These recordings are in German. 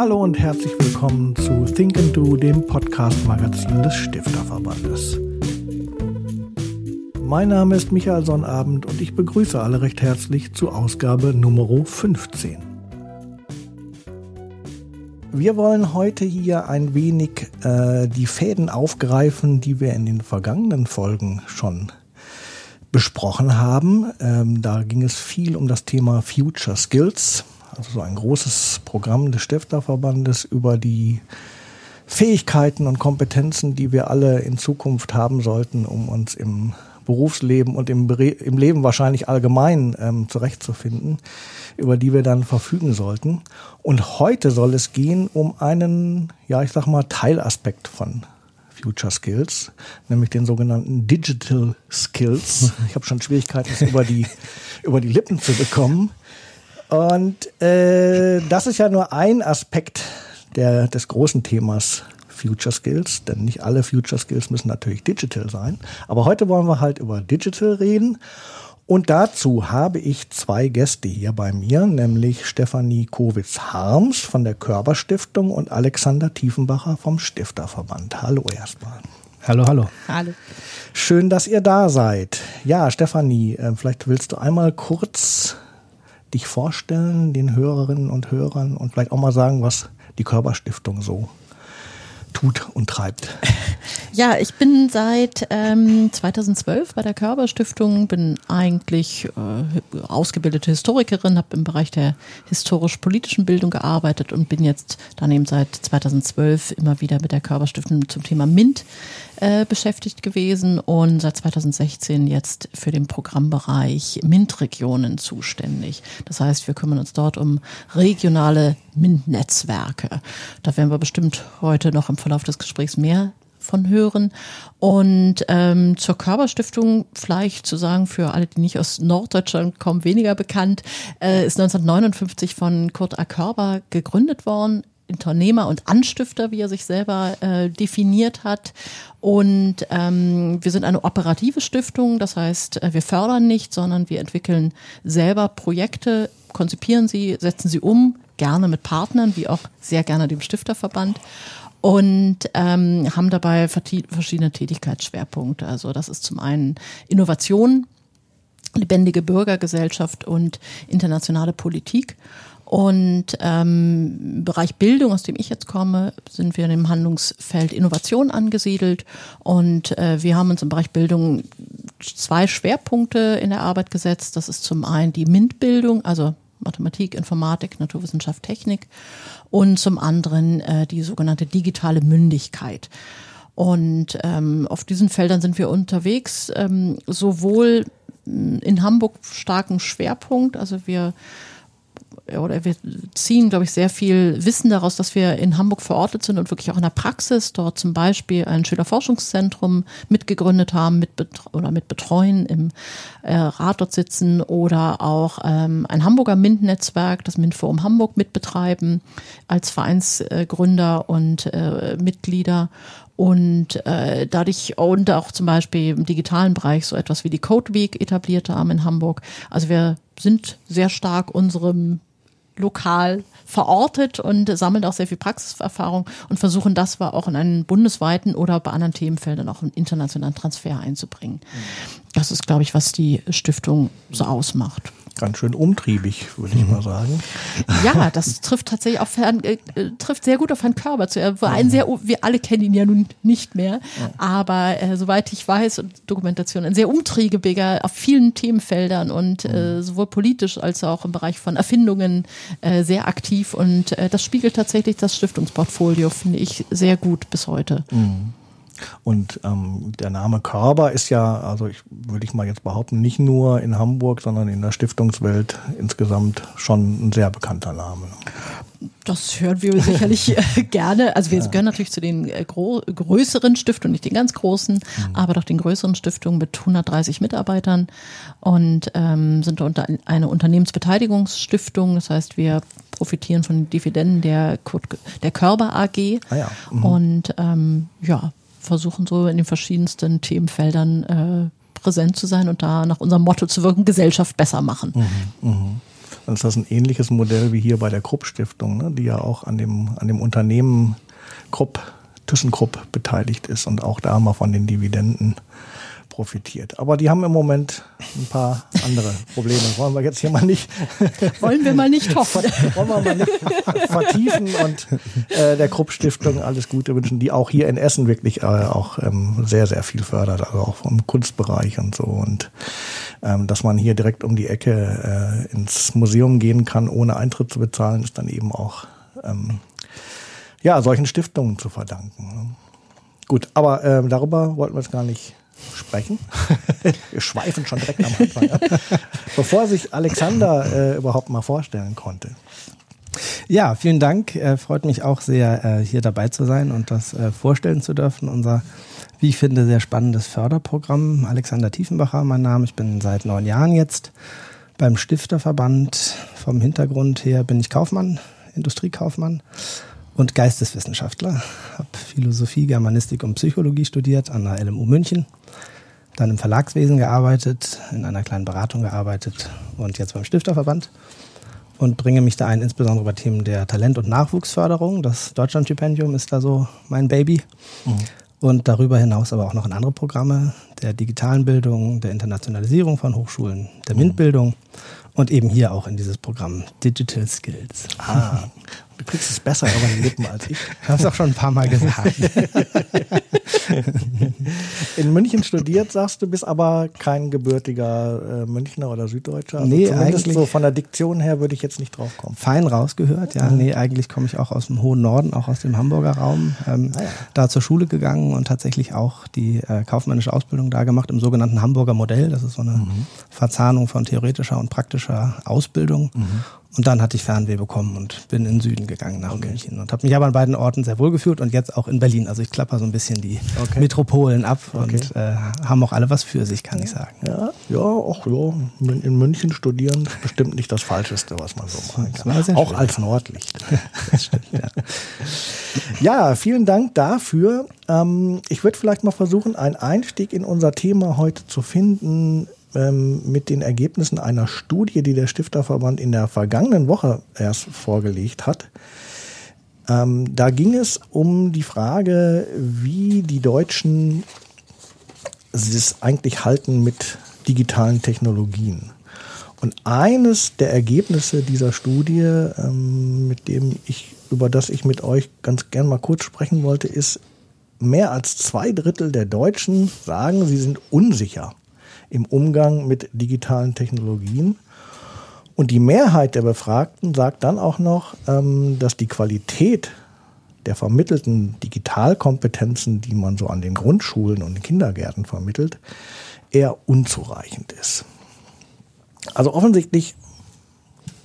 Hallo und herzlich willkommen zu Think and Do, dem Podcast-Magazin des Stifterverbandes. Mein Name ist Michael Sonnabend und ich begrüße alle recht herzlich zu Ausgabe Nummer 15. Wir wollen heute hier ein wenig äh, die Fäden aufgreifen, die wir in den vergangenen Folgen schon besprochen haben. Ähm, da ging es viel um das Thema Future Skills, also so ein großes Programm des Stifterverbandes über die Fähigkeiten und Kompetenzen, die wir alle in Zukunft haben sollten, um uns im Berufsleben und im, im Leben wahrscheinlich allgemein ähm, zurechtzufinden, über die wir dann verfügen sollten. Und heute soll es gehen um einen, ja, ich sag mal, Teilaspekt von Future Skills, nämlich den sogenannten Digital Skills. Ich habe schon Schwierigkeiten, es über die, über die Lippen zu bekommen. Und äh, das ist ja nur ein Aspekt der, des großen Themas Future Skills, denn nicht alle Future Skills müssen natürlich digital sein. Aber heute wollen wir halt über Digital reden. Und dazu habe ich zwei Gäste hier bei mir, nämlich Stefanie Kowitz-Harms von der Körperstiftung und Alexander Tiefenbacher vom Stifterverband. Hallo erstmal. Hallo, hallo. Hallo. Schön, dass ihr da seid. Ja, Stefanie, äh, vielleicht willst du einmal kurz dich vorstellen, den Hörerinnen und Hörern und vielleicht auch mal sagen, was die Körperstiftung so tut und treibt. Ja, ich bin seit ähm, 2012 bei der Körperstiftung, bin eigentlich äh, ausgebildete Historikerin, habe im Bereich der historisch-politischen Bildung gearbeitet und bin jetzt daneben seit 2012 immer wieder mit der Körperstiftung zum Thema MINT äh, beschäftigt gewesen und seit 2016 jetzt für den Programmbereich MINT-Regionen zuständig. Das heißt, wir kümmern uns dort um regionale MINT-Netzwerke. Da werden wir bestimmt heute noch im Verlauf des Gesprächs mehr von hören. Und ähm, zur Körperstiftung vielleicht zu sagen, für alle, die nicht aus Norddeutschland kommen, weniger bekannt, äh, ist 1959 von Kurt A. Körber gegründet worden. Unternehmer und Anstifter, wie er sich selber äh, definiert hat. Und ähm, wir sind eine operative Stiftung, das heißt, äh, wir fördern nicht, sondern wir entwickeln selber Projekte, konzipieren sie, setzen sie um, gerne mit Partnern, wie auch sehr gerne dem Stifterverband und ähm, haben dabei verschiedene Tätigkeitsschwerpunkte. Also das ist zum einen Innovation, lebendige Bürgergesellschaft und internationale Politik. Und ähm, im Bereich Bildung, aus dem ich jetzt komme, sind wir in dem Handlungsfeld Innovation angesiedelt. Und äh, wir haben uns im Bereich Bildung zwei Schwerpunkte in der Arbeit gesetzt. Das ist zum einen die MINT-Bildung, also Mathematik, Informatik, Naturwissenschaft, Technik. Und zum anderen äh, die sogenannte digitale Mündigkeit. Und ähm, auf diesen Feldern sind wir unterwegs, ähm, sowohl in Hamburg starken Schwerpunkt, also wir oder wir ziehen, glaube ich, sehr viel Wissen daraus, dass wir in Hamburg verortet sind und wirklich auch in der Praxis dort zum Beispiel ein Schülerforschungszentrum mitgegründet haben mit oder mit betreuen, im äh, Rat dort sitzen oder auch ähm, ein Hamburger MINT-Netzwerk, das MINT-Forum Hamburg mitbetreiben als Vereinsgründer und äh, Mitglieder und äh, dadurch und auch zum Beispiel im digitalen Bereich so etwas wie die Code Week etabliert haben in Hamburg. Also wir sind sehr stark unserem lokal verortet und sammeln auch sehr viel Praxiserfahrung und versuchen das war auch in einen bundesweiten oder bei anderen Themenfeldern auch einen internationalen Transfer einzubringen. Das ist, glaube ich, was die Stiftung so ausmacht ganz schön umtriebig, würde ich mal sagen. Ja, das trifft tatsächlich auf Herrn, äh, trifft sehr gut auf Herrn Körber zu. Er war ein sehr, wir alle kennen ihn ja nun nicht mehr, aber äh, soweit ich weiß, Dokumentation, ein sehr umtriebiger auf vielen Themenfeldern und äh, mhm. sowohl politisch als auch im Bereich von Erfindungen äh, sehr aktiv und äh, das spiegelt tatsächlich das Stiftungsportfolio, finde ich, sehr gut bis heute. Mhm. Und ähm, der Name Körber ist ja, also ich würde ich mal jetzt behaupten, nicht nur in Hamburg, sondern in der Stiftungswelt insgesamt schon ein sehr bekannter Name. Das hören wir sicherlich äh, gerne. Also wir ja. gehören natürlich zu den äh, größeren Stiftungen, nicht den ganz großen, mhm. aber doch den größeren Stiftungen mit 130 Mitarbeitern und ähm, sind unter eine Unternehmensbeteiligungsstiftung. Das heißt, wir profitieren von den Dividenden der, der Körper AG. Ah ja. mhm. Und ähm, ja, versuchen so in den verschiedensten Themenfeldern äh, präsent zu sein und da nach unserem Motto zu wirken, Gesellschaft besser machen. Mhm, mh. dann ist das ein ähnliches Modell wie hier bei der Krupp Stiftung, ne, die ja auch an dem, an dem Unternehmen Krupp, ThyssenKrupp beteiligt ist und auch da mal von den Dividenden profitiert. Aber die haben im Moment ein paar andere Probleme. Wollen wir jetzt hier mal nicht. Wollen wir mal nicht hoffen. Wollen wir mal nicht vertiefen und äh, der Krupp Stiftung alles Gute wünschen, die auch hier in Essen wirklich äh, auch ähm, sehr, sehr viel fördert, also auch vom Kunstbereich und so. Und ähm, dass man hier direkt um die Ecke äh, ins Museum gehen kann, ohne Eintritt zu bezahlen, ist dann eben auch ähm, ja, solchen Stiftungen zu verdanken. Gut, aber äh, darüber wollten wir jetzt gar nicht sprechen. Wir schweifen schon direkt am Anfang. Ja? Bevor sich Alexander äh, überhaupt mal vorstellen konnte. Ja, vielen Dank. Äh, freut mich auch sehr, äh, hier dabei zu sein und das äh, vorstellen zu dürfen. Unser, wie ich finde, sehr spannendes Förderprogramm. Alexander Tiefenbacher, mein Name. Ich bin seit neun Jahren jetzt beim Stifterverband. Vom Hintergrund her bin ich Kaufmann, Industriekaufmann und Geisteswissenschaftler. Habe Philosophie, Germanistik und Psychologie studiert an der LMU München dann im Verlagswesen gearbeitet, in einer kleinen Beratung gearbeitet und jetzt beim Stifterverband und bringe mich da ein, insbesondere bei Themen der Talent- und Nachwuchsförderung. Das Deutschlandstipendium ist da so mein Baby. Mhm. Und darüber hinaus aber auch noch in andere Programme der digitalen Bildung, der Internationalisierung von Hochschulen, der mhm. Und eben hier auch in dieses Programm Digital Skills. Ah, Du kriegst es besser über die Lippen als ich. Ich habe es auch schon ein paar Mal gesagt. In München studiert, sagst du, bist aber kein gebürtiger äh, Münchner oder Süddeutscher. Also nee, eigentlich so von der Diktion her würde ich jetzt nicht drauf kommen. Fein rausgehört, ja. Mhm. Nee, eigentlich komme ich auch aus dem hohen Norden, auch aus dem Hamburger Raum. Ähm, ah, ja. Da zur Schule gegangen und tatsächlich auch die äh, kaufmännische Ausbildung da gemacht im sogenannten Hamburger Modell. Das ist so eine mhm. Verzahnung von theoretischer und praktischer Ausbildung. Mhm. Und dann hatte ich Fernweh bekommen und bin in den Süden gegangen nach okay. München und habe mich aber an beiden Orten sehr wohl gefühlt und jetzt auch in Berlin. Also ich klapper so ein bisschen die okay. Metropolen ab okay. und äh, haben auch alle was für sich, kann ich sagen. Ja, ja, auch ja. In München studieren ist bestimmt nicht das Falscheste, was man so machen kann. Auch schön. als Nordlicht. stimmt, ja. ja, vielen Dank dafür. Ähm, ich würde vielleicht mal versuchen, einen Einstieg in unser Thema heute zu finden ähm, mit den Ergebnissen einer Studie, die der Stifterverband in der vergangenen Woche erst vorgelegt hat. Ähm, da ging es um die Frage, wie die Deutschen es eigentlich halten mit digitalen Technologien. Und eines der Ergebnisse dieser Studie, ähm, mit dem ich, über das ich mit euch ganz gern mal kurz sprechen wollte, ist, mehr als zwei Drittel der Deutschen sagen, sie sind unsicher im Umgang mit digitalen Technologien. Und die Mehrheit der Befragten sagt dann auch noch, ähm, dass die Qualität der vermittelten Digitalkompetenzen, die man so an den Grundschulen und Kindergärten vermittelt, eher unzureichend ist. Also offensichtlich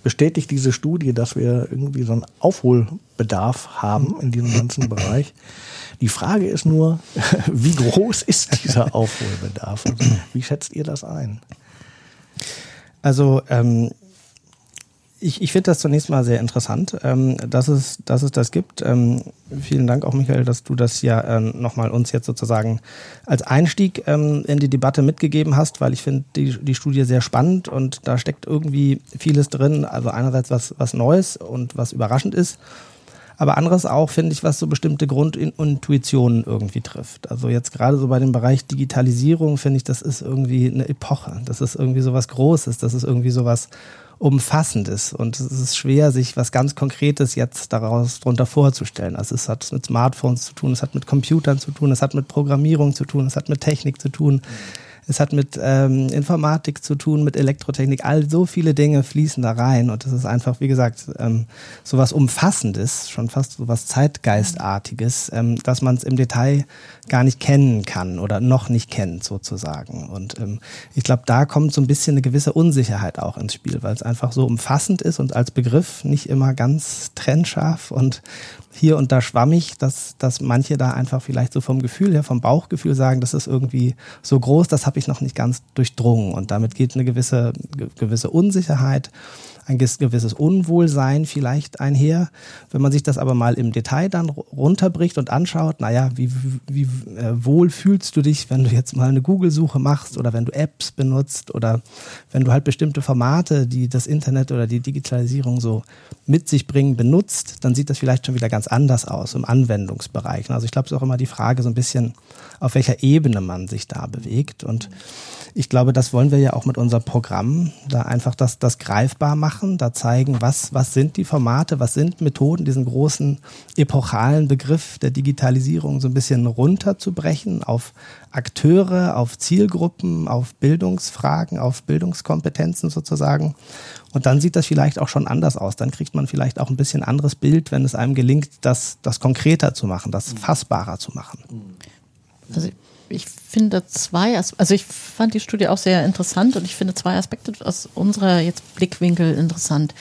bestätigt diese Studie, dass wir irgendwie so einen Aufholbedarf haben in diesem ganzen Bereich. Die Frage ist nur, wie groß ist dieser Aufholbedarf? Also, wie schätzt ihr das ein? Also ähm, ich, ich finde das zunächst mal sehr interessant, ähm, dass, es, dass es das gibt. Ähm, vielen Dank auch, Michael, dass du das ja ähm, nochmal uns jetzt sozusagen als Einstieg ähm, in die Debatte mitgegeben hast, weil ich finde die, die Studie sehr spannend und da steckt irgendwie vieles drin. Also einerseits was, was Neues und was überraschend ist aber anderes auch, finde ich, was so bestimmte Grundintuitionen irgendwie trifft. Also jetzt gerade so bei dem Bereich Digitalisierung finde ich, das ist irgendwie eine Epoche. Das ist irgendwie so was Großes. Das ist irgendwie so was Umfassendes. Und es ist schwer, sich was ganz Konkretes jetzt daraus drunter vorzustellen. Also es hat mit Smartphones zu tun, es hat mit Computern zu tun, es hat mit Programmierung zu tun, es hat mit Technik zu tun. Es hat mit ähm, Informatik zu tun, mit Elektrotechnik, all so viele Dinge fließen da rein und es ist einfach, wie gesagt, ähm, so was Umfassendes, schon fast so was Zeitgeistartiges, ähm, dass man es im Detail gar nicht kennen kann oder noch nicht kennt sozusagen. Und ähm, ich glaube, da kommt so ein bisschen eine gewisse Unsicherheit auch ins Spiel, weil es einfach so umfassend ist und als Begriff nicht immer ganz trennscharf und hier und da schwammig, dass, dass manche da einfach vielleicht so vom Gefühl her, vom Bauchgefühl sagen, das ist irgendwie so groß, das habe ich noch nicht ganz durchdrungen. Und damit geht eine gewisse, gewisse Unsicherheit ein gewisses Unwohlsein vielleicht einher. Wenn man sich das aber mal im Detail dann runterbricht und anschaut, naja, wie, wie äh, wohl fühlst du dich, wenn du jetzt mal eine Google-Suche machst oder wenn du Apps benutzt oder wenn du halt bestimmte Formate, die das Internet oder die Digitalisierung so mit sich bringen, benutzt, dann sieht das vielleicht schon wieder ganz anders aus im Anwendungsbereich. Also ich glaube, es ist auch immer die Frage so ein bisschen, auf welcher Ebene man sich da bewegt und ich glaube, das wollen wir ja auch mit unserem Programm, da einfach das, das greifbar machen, da zeigen, was, was sind die Formate, was sind Methoden, diesen großen epochalen Begriff der Digitalisierung so ein bisschen runterzubrechen auf Akteure, auf Zielgruppen, auf Bildungsfragen, auf Bildungskompetenzen sozusagen. Und dann sieht das vielleicht auch schon anders aus. Dann kriegt man vielleicht auch ein bisschen anderes Bild, wenn es einem gelingt, das, das konkreter zu machen, das fassbarer zu machen. Also ich finde zwei, also ich fand die Studie auch sehr interessant und ich finde zwei Aspekte aus unserer jetzt Blickwinkel interessant.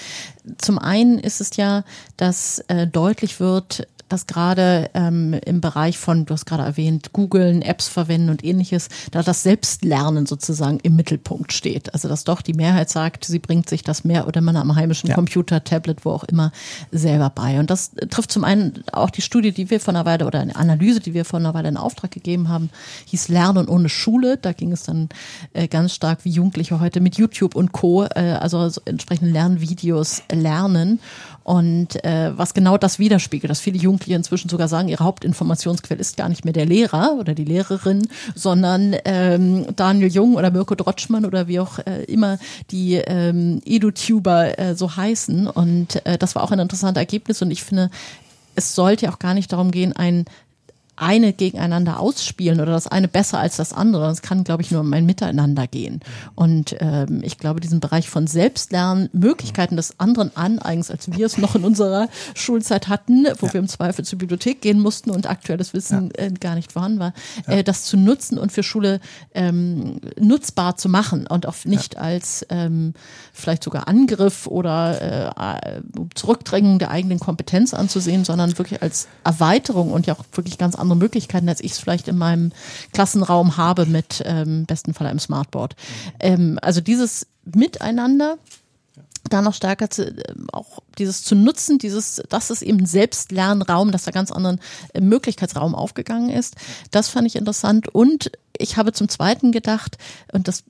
Zum einen ist es ja, dass äh, deutlich wird, dass gerade ähm, im Bereich von, du hast gerade erwähnt, googeln, Apps verwenden und ähnliches, da das Selbstlernen sozusagen im Mittelpunkt steht. Also dass doch die Mehrheit sagt, sie bringt sich das mehr oder man am heimischen ja. Computer, Tablet, wo auch immer selber bei. Und das trifft zum einen auch die Studie, die wir von einer Weile oder eine Analyse, die wir vor einer Weile in Auftrag gegeben haben, hieß Lernen ohne Schule. Da ging es dann äh, ganz stark, wie Jugendliche heute mit YouTube und Co., äh, also, also entsprechende Lernvideos lernen. Und äh, was genau das widerspiegelt, dass viele Jugendliche inzwischen sogar sagen, ihre Hauptinformationsquelle ist gar nicht mehr der Lehrer oder die Lehrerin, sondern ähm, Daniel Jung oder Mirko Drotschmann oder wie auch äh, immer die ähm, EduTuber äh, so heißen. Und äh, das war auch ein interessantes Ergebnis. Und ich finde, es sollte auch gar nicht darum gehen, ein eine gegeneinander ausspielen oder das eine besser als das andere. Das kann, glaube ich, nur um ein Miteinander gehen. Und ähm, ich glaube, diesen Bereich von Selbstlernen, Möglichkeiten des anderen aneigens, als wir es noch in unserer Schulzeit hatten, wo ja. wir im Zweifel zur Bibliothek gehen mussten und aktuelles Wissen ja. äh, gar nicht vorhanden war, ja. äh, das zu nutzen und für Schule ähm, nutzbar zu machen und auch nicht als ähm, vielleicht sogar Angriff oder äh, Zurückdrängen der eigenen Kompetenz anzusehen, sondern wirklich als Erweiterung und ja auch wirklich ganz andere Möglichkeiten, als ich es vielleicht in meinem Klassenraum habe mit ähm, besten Fall einem Smartboard. Ähm, also dieses Miteinander da noch stärker zu, äh, auch dieses zu nutzen, dieses, dass es eben Selbstlernraum, dass da ganz anderen äh, Möglichkeitsraum aufgegangen ist. Das fand ich interessant. Und ich habe zum Zweiten gedacht, und das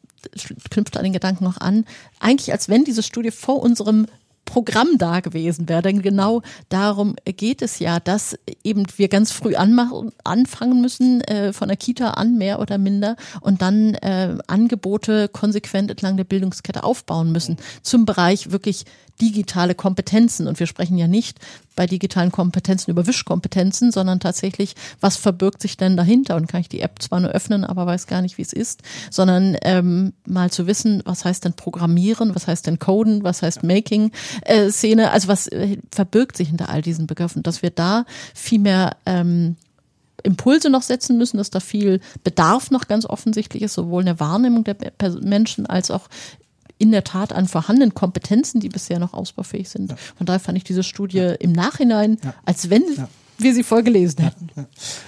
knüpft an den Gedanken noch an, eigentlich als wenn diese Studie vor unserem Programm da gewesen wäre. Denn genau darum geht es ja, dass eben wir ganz früh anmachen, anfangen müssen, äh, von der Kita an, mehr oder minder, und dann äh, Angebote konsequent entlang der Bildungskette aufbauen müssen. Zum Bereich wirklich digitale Kompetenzen. Und wir sprechen ja nicht bei digitalen Kompetenzen über Wischkompetenzen, sondern tatsächlich, was verbirgt sich denn dahinter? Und kann ich die App zwar nur öffnen, aber weiß gar nicht, wie es ist, sondern ähm, mal zu wissen, was heißt denn Programmieren, was heißt denn Coden, was heißt Making-Szene, äh, also was äh, verbirgt sich hinter all diesen Begriffen, dass wir da viel mehr ähm, Impulse noch setzen müssen, dass da viel Bedarf noch ganz offensichtlich ist, sowohl in der Wahrnehmung der Menschen als auch in der Tat an vorhandenen Kompetenzen, die bisher noch ausbaufähig sind. Von daher fand ich diese Studie im Nachhinein, als wenn wir sie voll gelesen hätten.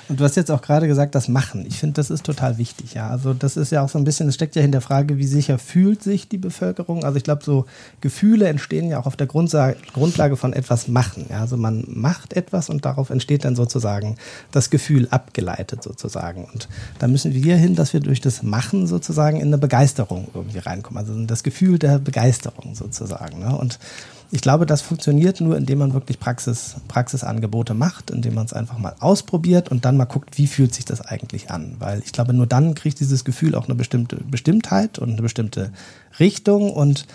Und du hast jetzt auch gerade gesagt, das Machen. Ich finde, das ist total wichtig. Ja, also das ist ja auch so ein bisschen, es steckt ja hinter der Frage, wie sicher fühlt sich die Bevölkerung. Also ich glaube, so Gefühle entstehen ja auch auf der Grundlage von etwas Machen. Ja, also man macht etwas und darauf entsteht dann sozusagen das Gefühl abgeleitet sozusagen. Und da müssen wir hin, dass wir durch das Machen sozusagen in eine Begeisterung irgendwie reinkommen. Also das Gefühl der Begeisterung sozusagen. Ne? Und ich glaube, das funktioniert nur, indem man wirklich Praxis, Praxisangebote macht, indem man es einfach mal ausprobiert und dann mal guckt, wie fühlt sich das eigentlich an. Weil ich glaube, nur dann kriegt dieses Gefühl auch eine bestimmte Bestimmtheit und eine bestimmte Richtung und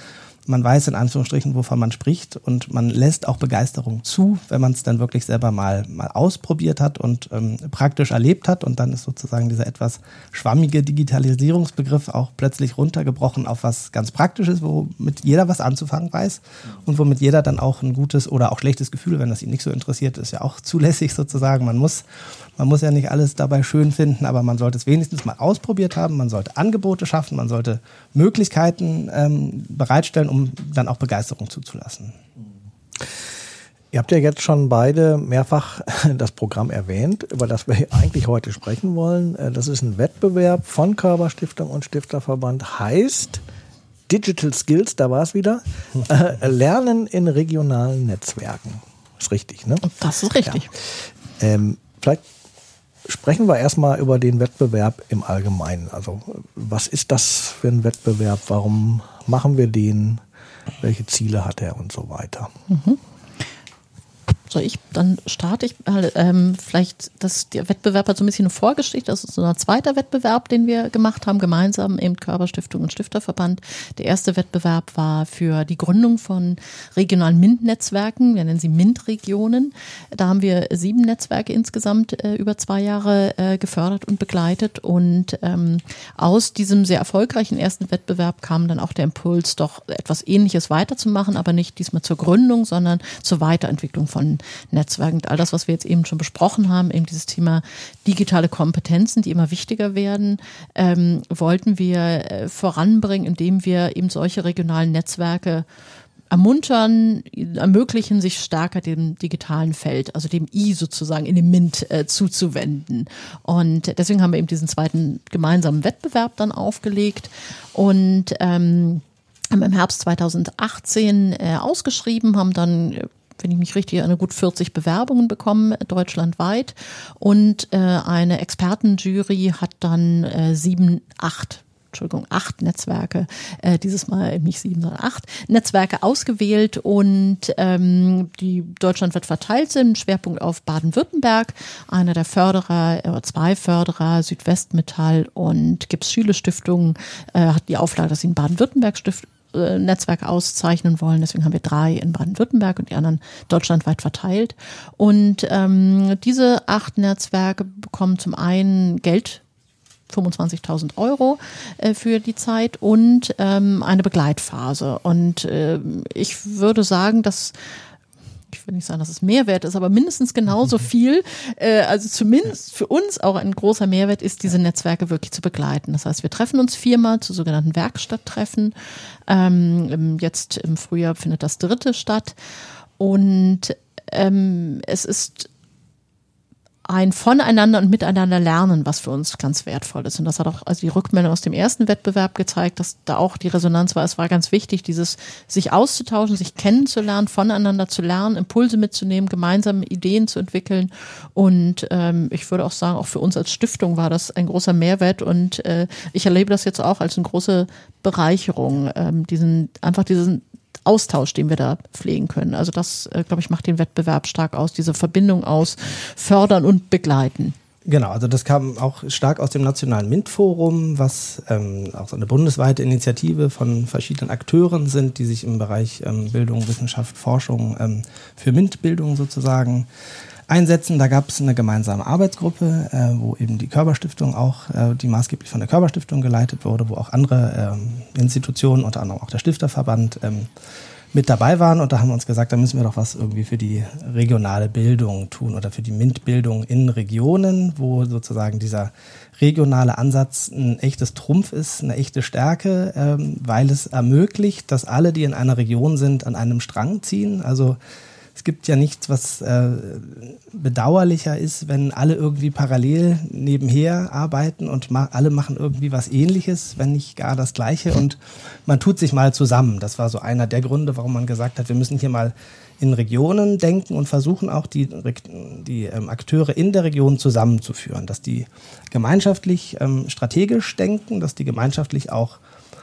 man weiß in Anführungsstrichen, wovon man spricht und man lässt auch Begeisterung zu, wenn man es dann wirklich selber mal, mal ausprobiert hat und ähm, praktisch erlebt hat und dann ist sozusagen dieser etwas schwammige Digitalisierungsbegriff auch plötzlich runtergebrochen auf was ganz Praktisches, womit jeder was anzufangen weiß und womit jeder dann auch ein gutes oder auch schlechtes Gefühl, wenn das ihn nicht so interessiert, ist ja auch zulässig sozusagen. Man muss man muss ja nicht alles dabei schön finden, aber man sollte es wenigstens mal ausprobiert haben. Man sollte Angebote schaffen, man sollte Möglichkeiten ähm, bereitstellen, um dann auch Begeisterung zuzulassen. Ihr habt ja jetzt schon beide mehrfach das Programm erwähnt, über das wir eigentlich heute sprechen wollen. Äh, das ist ein Wettbewerb von Körperstiftung und Stifterverband, heißt Digital Skills, da war es wieder. Äh, Lernen in regionalen Netzwerken. Ist richtig, ne? Das ist richtig. Ja. Ähm, vielleicht sprechen wir erstmal über den Wettbewerb im Allgemeinen. Also, was ist das für ein Wettbewerb? Warum machen wir den? Welche Ziele hat er und so weiter? Mhm. Soll ich, dann starte ich ähm, vielleicht, das, der Wettbewerb hat so ein bisschen eine Vorgeschichte, das ist so ein zweiter Wettbewerb, den wir gemacht haben, gemeinsam eben Körperstiftung und Stifterverband. Der erste Wettbewerb war für die Gründung von regionalen MINT-Netzwerken, wir nennen sie MINT-Regionen. Da haben wir sieben Netzwerke insgesamt äh, über zwei Jahre äh, gefördert und begleitet und ähm, aus diesem sehr erfolgreichen ersten Wettbewerb kam dann auch der Impuls, doch etwas Ähnliches weiterzumachen, aber nicht diesmal zur Gründung, sondern zur Weiterentwicklung von Netzwerken, all das, was wir jetzt eben schon besprochen haben, eben dieses Thema digitale Kompetenzen, die immer wichtiger werden, ähm, wollten wir äh, voranbringen, indem wir eben solche regionalen Netzwerke ermuntern, ermöglichen, sich stärker dem digitalen Feld, also dem I sozusagen in dem MINT äh, zuzuwenden. Und deswegen haben wir eben diesen zweiten gemeinsamen Wettbewerb dann aufgelegt und ähm, haben im Herbst 2018 äh, ausgeschrieben, haben dann wenn ich mich richtig erinnere, gut 40 Bewerbungen bekommen, deutschlandweit. Und äh, eine Expertenjury hat dann äh, sieben, acht Entschuldigung, acht Netzwerke, äh, dieses Mal nicht sieben, sondern acht Netzwerke ausgewählt und ähm, die deutschlandweit verteilt sind. Schwerpunkt auf Baden-Württemberg, einer der Förderer oder zwei Förderer, Südwestmetall und Gips Schüle Stiftung äh, hat die Auflage, dass sie in Baden-Württemberg Stift äh, Netzwerk auszeichnen wollen. Deswegen haben wir drei in Baden-Württemberg und die anderen deutschlandweit verteilt. Und ähm, diese acht Netzwerke bekommen zum einen Geld 25.000 Euro äh, für die Zeit und ähm, eine Begleitphase. Und äh, ich würde sagen, dass ich will nicht sagen, dass es Mehrwert ist, aber mindestens genauso viel, äh, also zumindest für uns auch ein großer Mehrwert ist, diese Netzwerke wirklich zu begleiten. Das heißt, wir treffen uns viermal zu sogenannten Werkstatttreffen. Ähm, jetzt im Frühjahr findet das dritte statt. Und ähm, es ist ein Voneinander und Miteinander lernen, was für uns ganz wertvoll ist. Und das hat auch also die Rückmeldung aus dem ersten Wettbewerb gezeigt, dass da auch die Resonanz war. Es war ganz wichtig, dieses sich auszutauschen, sich kennenzulernen, voneinander zu lernen, Impulse mitzunehmen, gemeinsame Ideen zu entwickeln. Und ähm, ich würde auch sagen, auch für uns als Stiftung war das ein großer Mehrwert. Und äh, ich erlebe das jetzt auch als eine große Bereicherung, ähm, diesen einfach diesen Austausch, den wir da pflegen können. Also das, äh, glaube ich, macht den Wettbewerb stark aus, diese Verbindung aus Fördern und Begleiten. Genau, also das kam auch stark aus dem Nationalen MINT-Forum, was ähm, auch so eine bundesweite Initiative von verschiedenen Akteuren sind, die sich im Bereich ähm, Bildung, Wissenschaft, Forschung ähm, für MINT-Bildung sozusagen einsetzen. Da gab es eine gemeinsame Arbeitsgruppe, äh, wo eben die Körperstiftung auch, äh, die maßgeblich von der Körperstiftung geleitet wurde, wo auch andere ähm, Institutionen, unter anderem auch der Stifterverband, ähm, mit dabei waren. Und da haben wir uns gesagt, da müssen wir doch was irgendwie für die regionale Bildung tun oder für die MINT-Bildung in Regionen, wo sozusagen dieser regionale Ansatz ein echtes Trumpf ist, eine echte Stärke, ähm, weil es ermöglicht, dass alle, die in einer Region sind, an einem Strang ziehen. Also es gibt ja nichts, was äh, bedauerlicher ist, wenn alle irgendwie parallel nebenher arbeiten und ma alle machen irgendwie was ähnliches, wenn nicht gar das gleiche und man tut sich mal zusammen. Das war so einer der Gründe, warum man gesagt hat, wir müssen hier mal in Regionen denken und versuchen auch die, die ähm, Akteure in der Region zusammenzuführen, dass die gemeinschaftlich ähm, strategisch denken, dass die gemeinschaftlich auch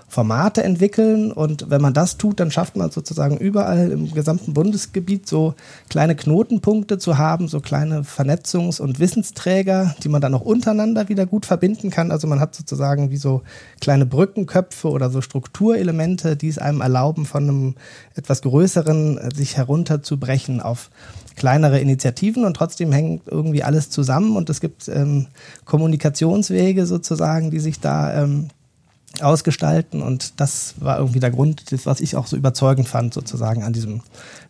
Formate entwickeln. Und wenn man das tut, dann schafft man sozusagen überall im gesamten Bundesgebiet so kleine Knotenpunkte zu haben, so kleine Vernetzungs- und Wissensträger, die man dann auch untereinander wieder gut verbinden kann. Also man hat sozusagen wie so kleine Brückenköpfe oder so Strukturelemente, die es einem erlauben, von einem etwas größeren äh, sich herunterzubrechen auf kleinere Initiativen und trotzdem hängt irgendwie alles zusammen und es gibt ähm, Kommunikationswege sozusagen, die sich da ähm, ausgestalten. Und das war irgendwie der Grund, was ich auch so überzeugend fand, sozusagen an diesem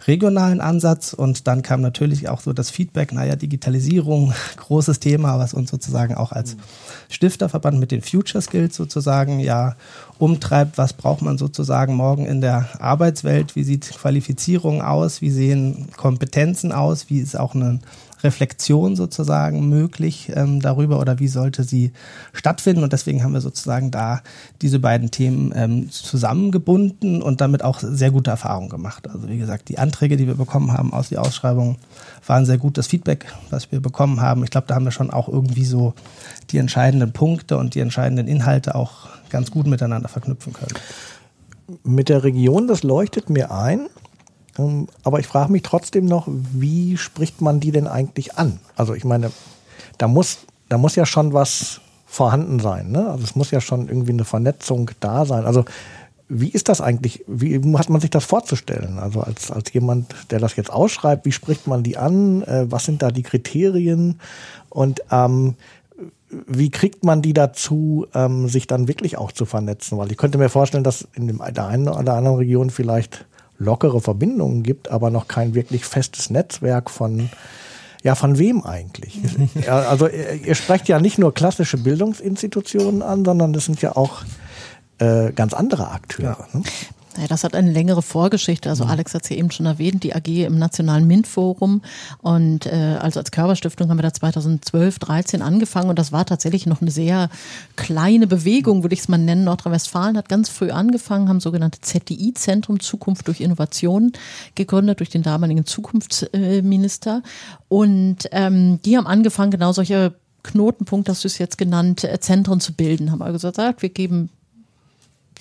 regionalen Ansatz. Und dann kam natürlich auch so das Feedback, naja, Digitalisierung, großes Thema, was uns sozusagen auch als Stifterverband mit den Future Skills sozusagen ja umtreibt. Was braucht man sozusagen morgen in der Arbeitswelt? Wie sieht Qualifizierung aus? Wie sehen Kompetenzen aus? Wie ist auch eine Reflexion sozusagen möglich ähm, darüber oder wie sollte sie stattfinden. Und deswegen haben wir sozusagen da diese beiden Themen ähm, zusammengebunden und damit auch sehr gute Erfahrungen gemacht. Also wie gesagt, die Anträge, die wir bekommen haben aus der Ausschreibung, waren sehr gut. Das Feedback, was wir bekommen haben, ich glaube, da haben wir schon auch irgendwie so die entscheidenden Punkte und die entscheidenden Inhalte auch ganz gut miteinander verknüpfen können. Mit der Region, das leuchtet mir ein. Ähm, aber ich frage mich trotzdem noch, wie spricht man die denn eigentlich an? Also ich meine, da muss, da muss ja schon was vorhanden sein. Ne? Also es muss ja schon irgendwie eine Vernetzung da sein. Also wie ist das eigentlich? Wie hat man sich das vorzustellen? Also als, als jemand, der das jetzt ausschreibt, wie spricht man die an? Äh, was sind da die Kriterien? Und ähm, wie kriegt man die dazu, ähm, sich dann wirklich auch zu vernetzen? Weil ich könnte mir vorstellen, dass in dem, der einen oder anderen Region vielleicht lockere Verbindungen gibt, aber noch kein wirklich festes Netzwerk von ja, von wem eigentlich? also ihr sprecht ja nicht nur klassische Bildungsinstitutionen an, sondern das sind ja auch äh, ganz andere Akteure. Ja. Ne? Ja, das hat eine längere Vorgeschichte. Also mhm. Alex hat es ja eben schon erwähnt, die AG im Nationalen MINT-Forum. Und äh, also als Körperstiftung haben wir da 2012, 13 angefangen und das war tatsächlich noch eine sehr kleine Bewegung, würde ich es mal nennen. Nordrhein-Westfalen hat ganz früh angefangen, haben sogenannte ZDI-Zentrum Zukunft durch Innovation gegründet durch den damaligen Zukunftsminister. Und ähm, die haben angefangen, genau solche Knotenpunkt, hast du es jetzt genannt, äh, Zentren zu bilden. Haben also gesagt, wir geben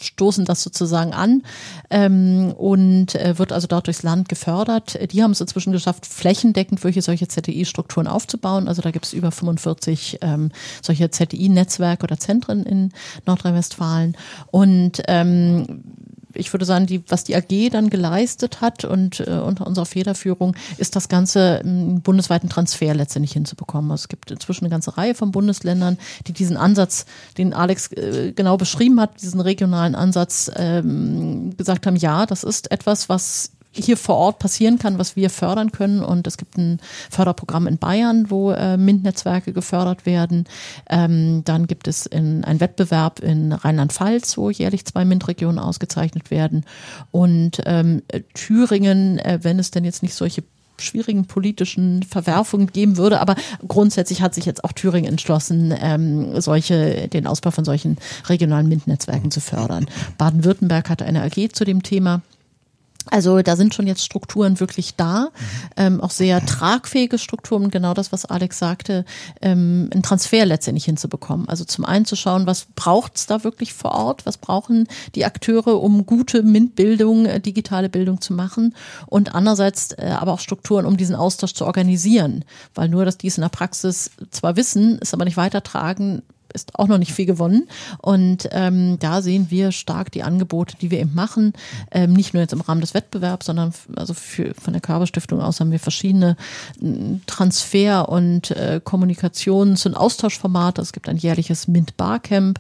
stoßen das sozusagen an ähm, und äh, wird also dort durchs Land gefördert. Die haben es inzwischen geschafft, flächendeckend wirklich solche ZDI-Strukturen aufzubauen. Also da gibt es über 45 ähm, solche ZDI-Netzwerke oder Zentren in Nordrhein-Westfalen. Und ähm, ich würde sagen, die, was die AG dann geleistet hat und äh, unter unserer Federführung, ist das Ganze einen bundesweiten Transfer letztendlich hinzubekommen. Also es gibt inzwischen eine ganze Reihe von Bundesländern, die diesen Ansatz, den Alex äh, genau beschrieben hat, diesen regionalen Ansatz, ähm, gesagt haben, ja, das ist etwas, was hier vor Ort passieren kann, was wir fördern können. Und es gibt ein Förderprogramm in Bayern, wo äh, MINT-Netzwerke gefördert werden. Ähm, dann gibt es in, einen Wettbewerb in Rheinland-Pfalz, wo jährlich zwei MINT-Regionen ausgezeichnet werden. Und ähm, Thüringen, äh, wenn es denn jetzt nicht solche schwierigen politischen Verwerfungen geben würde. Aber grundsätzlich hat sich jetzt auch Thüringen entschlossen, ähm, solche, den Ausbau von solchen regionalen MINT-Netzwerken zu fördern. Baden-Württemberg hatte eine AG zu dem Thema. Also da sind schon jetzt Strukturen wirklich da, mhm. ähm, auch sehr tragfähige Strukturen, genau das, was Alex sagte, ähm, einen Transfer letztendlich hinzubekommen. Also zum einen zu schauen, was braucht's da wirklich vor Ort, was brauchen die Akteure, um gute MINT-Bildung, äh, digitale Bildung zu machen und andererseits äh, aber auch Strukturen, um diesen Austausch zu organisieren, weil nur, dass die es in der Praxis zwar wissen, es aber nicht weitertragen, ist auch noch nicht viel gewonnen. Und ähm, da sehen wir stark die Angebote, die wir eben machen. Ähm, nicht nur jetzt im Rahmen des Wettbewerbs, sondern also für, von der Körperstiftung aus haben wir verschiedene Transfer- und äh, Kommunikations- und Austauschformate. Es gibt ein jährliches Mint Barcamp,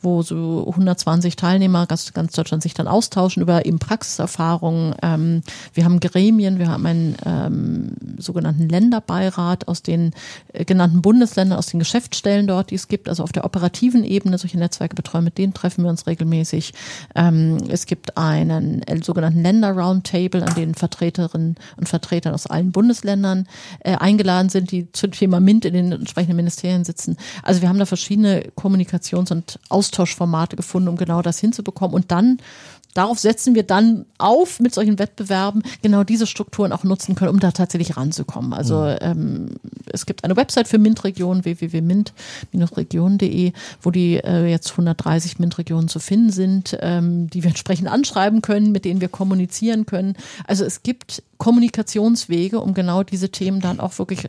wo so 120 Teilnehmer ganz, ganz Deutschland sich dann austauschen über eben Praxiserfahrungen. Ähm, wir haben Gremien, wir haben einen ähm, sogenannten Länderbeirat aus den äh, genannten Bundesländern, aus den Geschäftsstellen dort, die es gibt, also auf der operativen Ebene solche Netzwerke betreuen, mit denen treffen wir uns regelmäßig. Ähm, es gibt einen sogenannten Länder-Roundtable, an denen Vertreterinnen und Vertreter aus allen Bundesländern äh, eingeladen sind, die zum Thema MINT in den entsprechenden Ministerien sitzen. Also wir haben da verschiedene Kommunikations- und Austauschformate gefunden, um genau das hinzubekommen und dann darauf setzen wir dann auf mit solchen Wettbewerben, genau diese Strukturen auch nutzen können, um da tatsächlich ranzukommen. Also mhm. ähm, es gibt eine Website für MINT-Regionen, www.mint-region.de, wo die äh, jetzt 130 MINT-Regionen zu finden sind, ähm, die wir entsprechend anschreiben können, mit denen wir kommunizieren können. Also es gibt Kommunikationswege, um genau diese Themen dann auch wirklich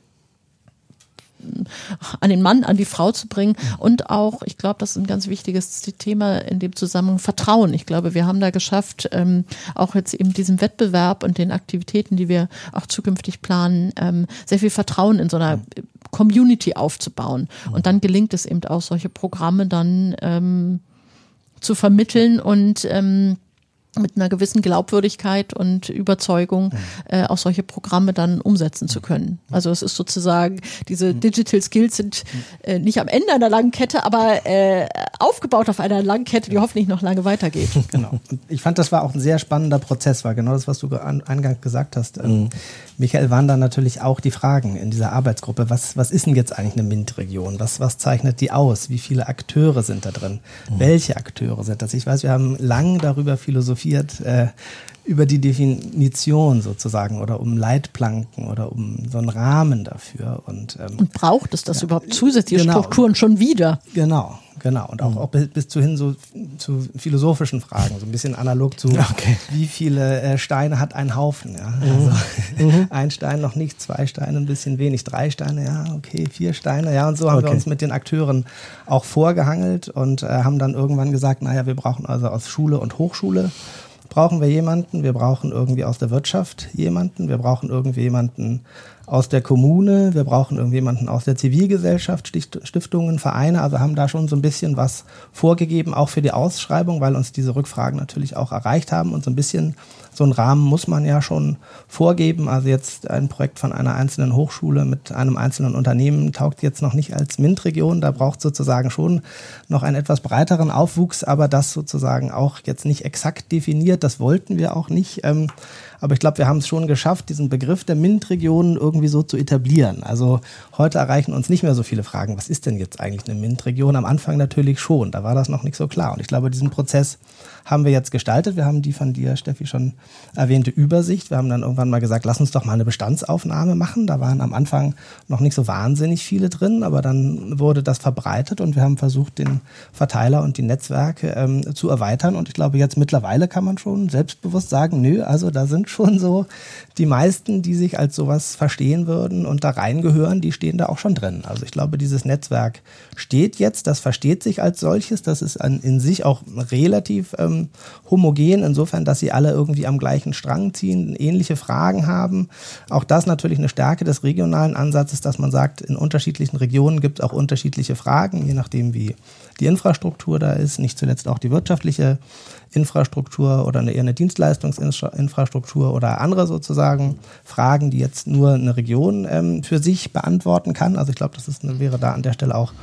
an den Mann, an die Frau zu bringen und auch, ich glaube, das ist ein ganz wichtiges Thema in dem Zusammenhang, Vertrauen. Ich glaube, wir haben da geschafft, ähm, auch jetzt eben diesem Wettbewerb und den Aktivitäten, die wir auch zukünftig planen, ähm, sehr viel Vertrauen in so einer Community aufzubauen. Und dann gelingt es eben auch, solche Programme dann ähm, zu vermitteln und ähm, mit einer gewissen Glaubwürdigkeit und Überzeugung mhm. äh, auch solche Programme dann umsetzen zu können. Also es ist sozusagen, diese mhm. Digital Skills sind äh, nicht am Ende einer langen Kette, aber äh, aufgebaut auf einer langen Kette, die hoffentlich noch lange weitergeht. Genau. Und ich fand, das war auch ein sehr spannender Prozess, weil genau das, was du eingangs gesagt hast. Ähm, mhm. Michael, waren dann natürlich auch die Fragen in dieser Arbeitsgruppe. Was, was ist denn jetzt eigentlich eine MINT-Region? Was, was zeichnet die aus? Wie viele Akteure sind da drin? Mhm. Welche Akteure sind das? Ich weiß, wir haben lang darüber philosophiert, äh, über die Definition sozusagen oder um Leitplanken oder um so einen Rahmen dafür. Und, ähm, und braucht es das ja, überhaupt zusätzliche genau, Strukturen schon wieder? Genau, genau. Und auch, mhm. auch bis, bis zu hin so zu philosophischen Fragen, so ein bisschen analog zu, okay. wie viele äh, Steine hat ein Haufen. Ja? Mhm. Also, mhm. ein Stein noch nicht, zwei Steine ein bisschen wenig, drei Steine, ja, okay, vier Steine, ja. Und so haben okay. wir uns mit den Akteuren auch vorgehangelt und äh, haben dann irgendwann gesagt, naja, wir brauchen also aus Schule und Hochschule brauchen wir jemanden, wir brauchen irgendwie aus der Wirtschaft jemanden, wir brauchen irgendwie jemanden aus der Kommune, wir brauchen irgendjemanden aus der Zivilgesellschaft, Stiftungen, Vereine, also haben da schon so ein bisschen was vorgegeben, auch für die Ausschreibung, weil uns diese Rückfragen natürlich auch erreicht haben und so ein bisschen so einen Rahmen muss man ja schon vorgeben. Also jetzt ein Projekt von einer einzelnen Hochschule mit einem einzelnen Unternehmen taugt jetzt noch nicht als MINT-Region. Da braucht sozusagen schon noch einen etwas breiteren Aufwuchs, aber das sozusagen auch jetzt nicht exakt definiert. Das wollten wir auch nicht. Ähm, aber ich glaube, wir haben es schon geschafft, diesen Begriff der MINT-Regionen irgendwie so zu etablieren. Also heute erreichen uns nicht mehr so viele Fragen, was ist denn jetzt eigentlich eine MINT-Region? Am Anfang natürlich schon, da war das noch nicht so klar. Und ich glaube, diesen Prozess haben wir jetzt gestaltet. Wir haben die von dir, Steffi, schon erwähnte Übersicht. Wir haben dann irgendwann mal gesagt, lass uns doch mal eine Bestandsaufnahme machen. Da waren am Anfang noch nicht so wahnsinnig viele drin, aber dann wurde das verbreitet und wir haben versucht, den Verteiler und die Netzwerke ähm, zu erweitern. Und ich glaube, jetzt mittlerweile kann man schon selbstbewusst sagen, nö, also da sind schon so die meisten, die sich als sowas verstehen würden und da reingehören, die stehen da auch schon drin. Also ich glaube, dieses Netzwerk steht jetzt, das versteht sich als solches, das ist an, in sich auch relativ ähm, homogen, insofern, dass sie alle irgendwie am gleichen Strang ziehen, ähnliche Fragen haben. Auch das natürlich eine Stärke des regionalen Ansatzes, dass man sagt, in unterschiedlichen Regionen gibt es auch unterschiedliche Fragen, je nachdem, wie die Infrastruktur da ist, nicht zuletzt auch die wirtschaftliche Infrastruktur oder eine, eher eine Dienstleistungsinfrastruktur oder andere sozusagen Fragen, die jetzt nur eine Region ähm, für sich beantworten kann. Also ich glaube, das ist eine, wäre da an der Stelle auch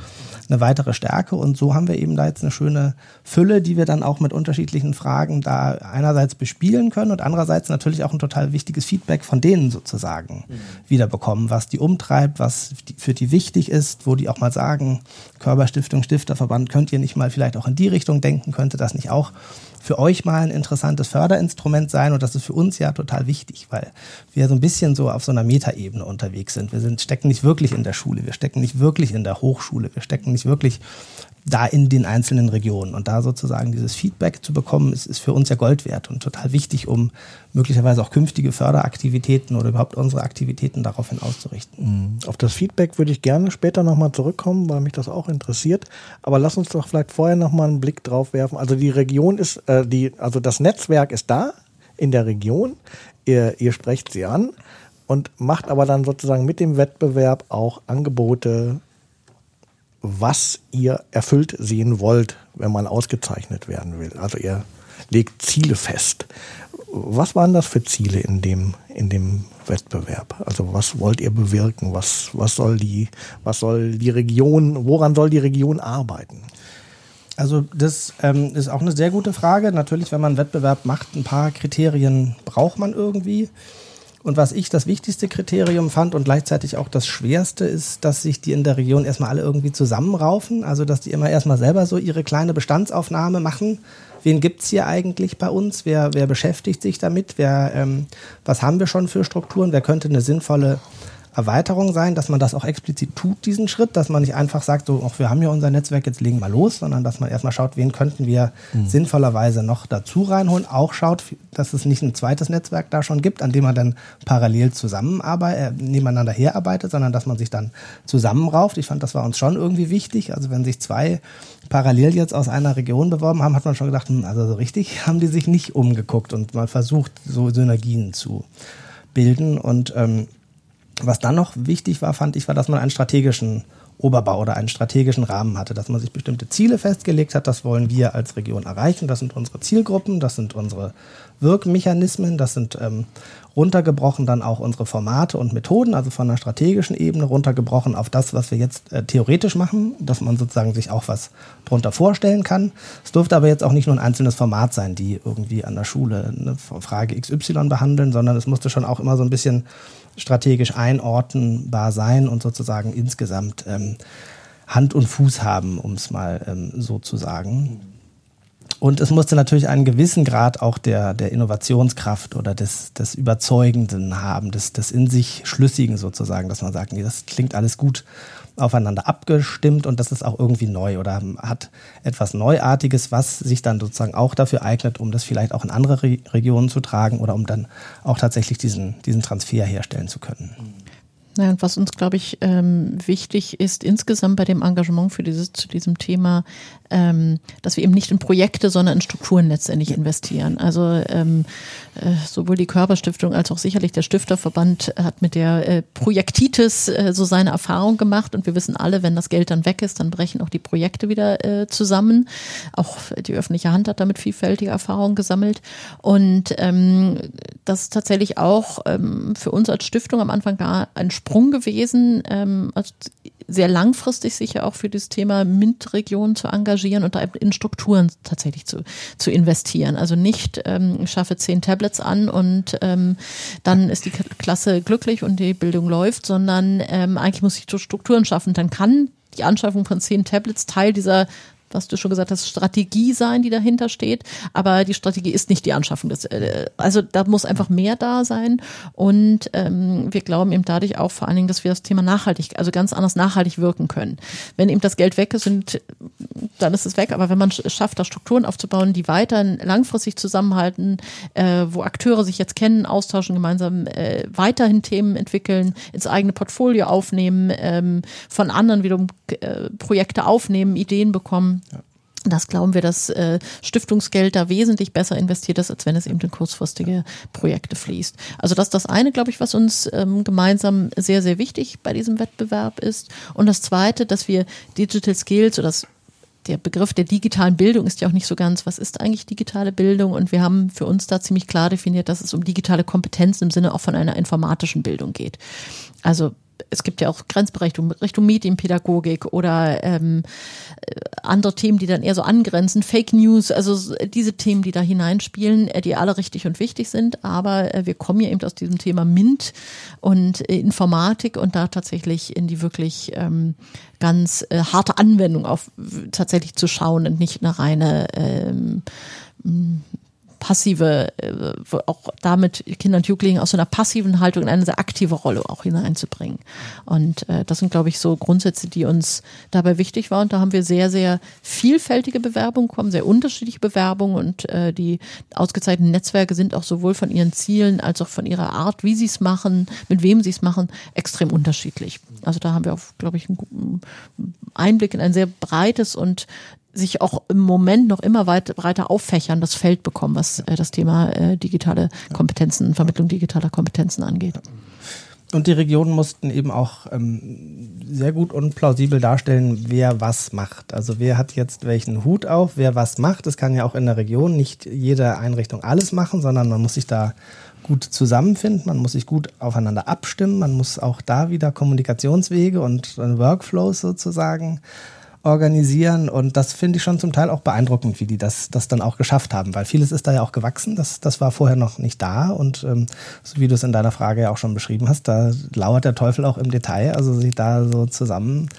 eine weitere Stärke. Und so haben wir eben da jetzt eine schöne Fülle, die wir dann auch mit unterschiedlichen Fragen da einerseits bespielen können und andererseits natürlich auch ein total wichtiges Feedback von denen sozusagen mhm. wiederbekommen, was die umtreibt, was für die wichtig ist, wo die auch mal sagen, Körperstiftung, Stifterverband, könnt ihr nicht mal vielleicht auch in die Richtung denken, könnte das nicht auch für euch mal ein interessantes Förderinstrument sein und das ist für uns ja total wichtig, weil wir so ein bisschen so auf so einer Metaebene unterwegs sind. Wir sind, stecken nicht wirklich in der Schule, wir stecken nicht wirklich in der Hochschule, wir stecken nicht wirklich da in den einzelnen Regionen. Und da sozusagen dieses Feedback zu bekommen, ist, ist für uns ja Gold wert und total wichtig, um möglicherweise auch künftige Förderaktivitäten oder überhaupt unsere Aktivitäten daraufhin auszurichten. Mhm. Auf das Feedback würde ich gerne später nochmal zurückkommen, weil mich das auch interessiert. Aber lass uns doch vielleicht vorher nochmal einen Blick drauf werfen. Also die Region ist, äh, die, also das Netzwerk ist da in der Region. Ihr, ihr sprecht sie an und macht aber dann sozusagen mit dem Wettbewerb auch Angebote was ihr erfüllt sehen wollt, wenn man ausgezeichnet werden will. Also ihr legt Ziele fest. Was waren das für Ziele in dem, in dem Wettbewerb? Also was wollt ihr bewirken? Was, was soll die, was soll die Region, woran soll die Region arbeiten? Also das ähm, ist auch eine sehr gute Frage. Natürlich, wenn man einen Wettbewerb macht, ein paar Kriterien braucht man irgendwie. Und was ich das wichtigste Kriterium fand und gleichzeitig auch das schwerste ist, dass sich die in der Region erstmal alle irgendwie zusammenraufen. Also dass die immer erstmal selber so ihre kleine Bestandsaufnahme machen. Wen gibt's hier eigentlich bei uns? Wer, wer beschäftigt sich damit? Wer, ähm, was haben wir schon für Strukturen? Wer könnte eine sinnvolle Erweiterung sein, dass man das auch explizit tut, diesen Schritt, dass man nicht einfach sagt, so, ach, wir haben ja unser Netzwerk, jetzt legen wir los, sondern dass man erstmal schaut, wen könnten wir mhm. sinnvollerweise noch dazu reinholen. Auch schaut, dass es nicht ein zweites Netzwerk da schon gibt, an dem man dann parallel zusammenarbeitet, äh, nebeneinander herarbeitet, sondern dass man sich dann zusammenrauft. Ich fand, das war uns schon irgendwie wichtig. Also wenn sich zwei parallel jetzt aus einer Region beworben haben, hat man schon gedacht, hm, also so richtig haben die sich nicht umgeguckt und mal versucht, so Synergien zu bilden. Und ähm, was dann noch wichtig war, fand ich, war, dass man einen strategischen Oberbau oder einen strategischen Rahmen hatte, dass man sich bestimmte Ziele festgelegt hat, das wollen wir als Region erreichen, das sind unsere Zielgruppen, das sind unsere Wirkmechanismen, das sind ähm, runtergebrochen dann auch unsere Formate und Methoden, also von der strategischen Ebene runtergebrochen auf das, was wir jetzt äh, theoretisch machen, dass man sozusagen sich auch was drunter vorstellen kann. Es durfte aber jetzt auch nicht nur ein einzelnes Format sein, die irgendwie an der Schule eine Frage XY behandeln, sondern es musste schon auch immer so ein bisschen strategisch einordnenbar sein und sozusagen insgesamt ähm, Hand und Fuß haben, um es mal ähm, so zu sagen. Und es musste natürlich einen gewissen Grad auch der, der Innovationskraft oder des, des Überzeugenden haben, des, des in sich Schlüssigen sozusagen, dass man sagt, nee, das klingt alles gut aufeinander abgestimmt und das ist auch irgendwie neu oder hat etwas Neuartiges, was sich dann sozusagen auch dafür eignet, um das vielleicht auch in andere Re Regionen zu tragen oder um dann auch tatsächlich diesen, diesen Transfer herstellen zu können. Ja, und was uns, glaube ich, ähm, wichtig ist insgesamt bei dem Engagement für dieses, zu diesem Thema, ähm, dass wir eben nicht in Projekte, sondern in Strukturen letztendlich investieren. Also ähm, äh, sowohl die Körperstiftung als auch sicherlich der Stifterverband hat mit der äh, Projektitis äh, so seine Erfahrung gemacht und wir wissen alle, wenn das Geld dann weg ist, dann brechen auch die Projekte wieder äh, zusammen. Auch die öffentliche Hand hat damit vielfältige Erfahrungen gesammelt und ähm, das ist tatsächlich auch ähm, für uns als Stiftung am Anfang gar ein Sprung gewesen, ähm, also sehr langfristig sicher auch für das Thema MINT-Region zu engagieren und da in Strukturen tatsächlich zu, zu investieren. Also nicht ähm, schaffe zehn Tablets an und ähm, dann ist die Klasse glücklich und die Bildung läuft, sondern ähm, eigentlich muss ich Strukturen schaffen. Dann kann die Anschaffung von zehn Tablets Teil dieser was du schon gesagt hast, Strategie sein, die dahinter steht. Aber die Strategie ist nicht die Anschaffung des, äh, also da muss einfach mehr da sein. Und ähm, wir glauben eben dadurch auch vor allen Dingen, dass wir das Thema nachhaltig, also ganz anders nachhaltig wirken können. Wenn eben das Geld weg ist, und, dann ist es weg. Aber wenn man schafft, da Strukturen aufzubauen, die weiter langfristig zusammenhalten, äh, wo Akteure sich jetzt kennen, austauschen, gemeinsam äh, weiterhin Themen entwickeln, ins eigene Portfolio aufnehmen, ähm, von anderen wiederum äh, Projekte aufnehmen, Ideen bekommen, ja. Das glauben wir, dass äh, Stiftungsgeld da wesentlich besser investiert ist, als wenn es eben in kurzfristige Projekte fließt. Also das ist das eine, glaube ich, was uns ähm, gemeinsam sehr, sehr wichtig bei diesem Wettbewerb ist. Und das zweite, dass wir Digital Skills oder das der Begriff der digitalen Bildung ist ja auch nicht so ganz, was ist eigentlich digitale Bildung? Und wir haben für uns da ziemlich klar definiert, dass es um digitale Kompetenzen im Sinne auch von einer informatischen Bildung geht. Also es gibt ja auch Grenzberechtigung Richtung Medienpädagogik oder ähm, äh, andere Themen, die dann eher so angrenzen, Fake News, also diese Themen, die da hineinspielen, äh, die alle richtig und wichtig sind. Aber äh, wir kommen ja eben aus diesem Thema MINT und Informatik und da tatsächlich in die wirklich ähm, ganz äh, harte Anwendung auf tatsächlich zu schauen und nicht eine reine ähm, passive, äh, auch damit Kinder und Jugendlichen aus so einer passiven Haltung in eine sehr aktive Rolle auch hineinzubringen. Und äh, das sind, glaube ich, so Grundsätze, die uns dabei wichtig waren. Und da haben wir sehr, sehr vielfältige Bewerbungen bekommen, sehr unterschiedliche Bewerbungen und äh, die ausgezeichneten Netzwerke sind auch sowohl von ihren Zielen als auch von ihrer Art, wie sie es machen, mit wem sie es machen, extrem unterschiedlich. Also da haben wir auch, glaube ich, einen Einblick in ein sehr breites und sich auch im Moment noch immer weit, breiter auffächern, das Feld bekommen, was äh, das Thema äh, digitale Kompetenzen, Vermittlung digitaler Kompetenzen angeht. Und die Regionen mussten eben auch ähm, sehr gut und plausibel darstellen, wer was macht. Also wer hat jetzt welchen Hut auf, wer was macht. Das kann ja auch in der Region nicht jede Einrichtung alles machen, sondern man muss sich da gut zusammenfinden, man muss sich gut aufeinander abstimmen, man muss auch da wieder Kommunikationswege und Workflows sozusagen organisieren. Und das finde ich schon zum Teil auch beeindruckend, wie die das, das dann auch geschafft haben, weil vieles ist da ja auch gewachsen, das, das war vorher noch nicht da. Und ähm, so wie du es in deiner Frage ja auch schon beschrieben hast, da lauert der Teufel auch im Detail, also sich da so zusammen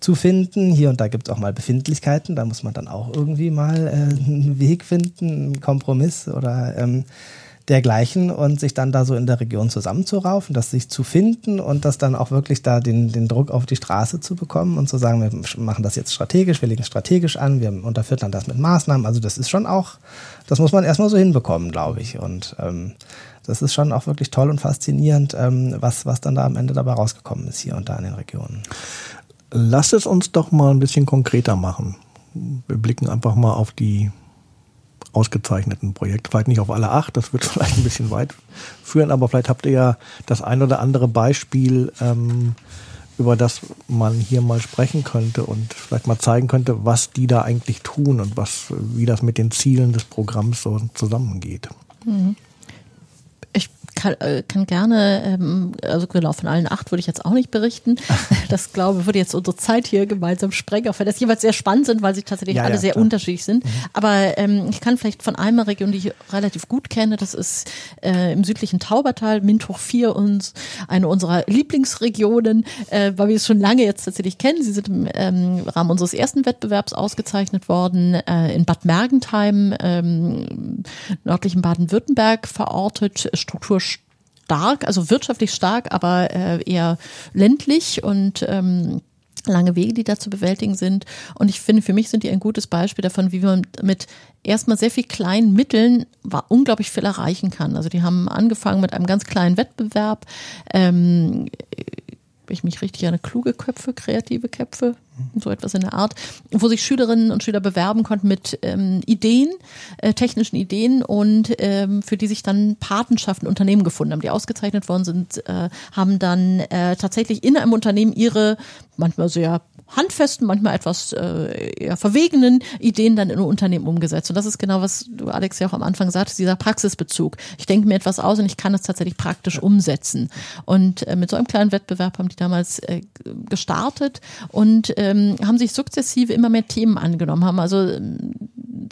zu finden. Hier und da gibt es auch mal Befindlichkeiten, da muss man dann auch irgendwie mal äh, einen Weg finden, einen Kompromiss oder ähm, dergleichen und sich dann da so in der Region zusammenzuraufen, das sich zu finden und das dann auch wirklich da den, den Druck auf die Straße zu bekommen und zu sagen, wir machen das jetzt strategisch, wir legen es strategisch an, wir unterfüttern das mit Maßnahmen. Also das ist schon auch, das muss man erstmal so hinbekommen, glaube ich. Und ähm, das ist schon auch wirklich toll und faszinierend, ähm, was, was dann da am Ende dabei rausgekommen ist hier und da in den Regionen. Lass es uns doch mal ein bisschen konkreter machen. Wir blicken einfach mal auf die ausgezeichneten Projekt. Vielleicht nicht auf alle acht, das wird vielleicht ein bisschen weit führen, aber vielleicht habt ihr ja das ein oder andere Beispiel, ähm, über das man hier mal sprechen könnte und vielleicht mal zeigen könnte, was die da eigentlich tun und was, wie das mit den Zielen des Programms so zusammengeht. Mhm kann, äh, kann gerne, ähm, also genau, von allen acht würde ich jetzt auch nicht berichten. Das glaube ich, würde jetzt unsere Zeit hier gemeinsam sprengen, auch wenn das jeweils sehr spannend sind, weil sie tatsächlich ja, alle ja, sehr klar. unterschiedlich sind. Mhm. Aber ähm, ich kann vielleicht von einer Region, die ich relativ gut kenne, das ist äh, im südlichen Taubertal, Minthoch 4, uns eine unserer Lieblingsregionen, äh, weil wir es schon lange jetzt tatsächlich kennen. Sie sind im ähm, Rahmen unseres ersten Wettbewerbs ausgezeichnet worden, äh, in Bad Mergentheim, ähm, nördlichen Baden-Württemberg verortet, Struktur stark, also wirtschaftlich stark, aber äh, eher ländlich und ähm, lange Wege, die da zu bewältigen sind. Und ich finde, für mich sind die ein gutes Beispiel davon, wie man mit erstmal sehr viel kleinen Mitteln unglaublich viel erreichen kann. Also die haben angefangen mit einem ganz kleinen Wettbewerb. Ähm, ich mich richtig erinnere, kluge Köpfe, kreative Köpfe, so etwas in der Art, wo sich Schülerinnen und Schüler bewerben konnten mit ähm, Ideen, äh, technischen Ideen und ähm, für die sich dann Patenschaften, Unternehmen gefunden haben, die ausgezeichnet worden sind, äh, haben dann äh, tatsächlich in einem Unternehmen ihre manchmal sehr handfesten, manchmal etwas äh, eher verwegenen Ideen dann in ein Unternehmen umgesetzt. Und das ist genau, was du, Alex, ja auch am Anfang sagtest, dieser Praxisbezug. Ich denke mir etwas aus und ich kann es tatsächlich praktisch umsetzen. Und äh, mit so einem kleinen Wettbewerb haben die damals äh, gestartet und ähm, haben sich sukzessive immer mehr Themen angenommen, haben also ähm,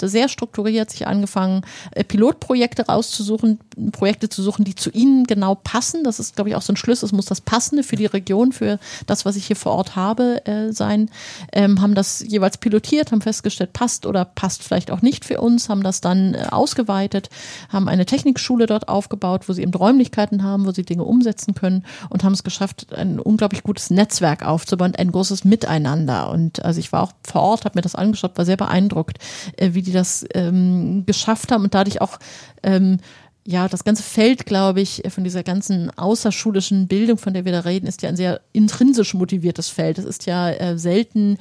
sehr strukturiert sich angefangen, äh, Pilotprojekte rauszusuchen, Projekte zu suchen, die zu ihnen genau passen. Das ist, glaube ich, auch so ein Schlüssel. Es muss das Passende für die Region, für das, was ich hier vor Ort habe, äh, sein. Ähm, haben das jeweils pilotiert, haben festgestellt, passt oder passt vielleicht auch nicht für uns, haben das dann äh, ausgeweitet, haben eine Technikschule dort aufgebaut, wo sie eben Räumlichkeiten haben, wo sie Dinge umsetzen können und haben es geschafft, ein unglaublich gutes Netzwerk aufzubauen, ein großes Miteinander. Und also ich war auch vor Ort, habe mir das angeschaut, war sehr beeindruckt, äh, wie die das ähm, geschafft haben und dadurch auch ähm, ja, das ganze Feld, glaube ich, von dieser ganzen außerschulischen Bildung, von der wir da reden, ist ja ein sehr intrinsisch motiviertes Feld. Es ist ja äh, selten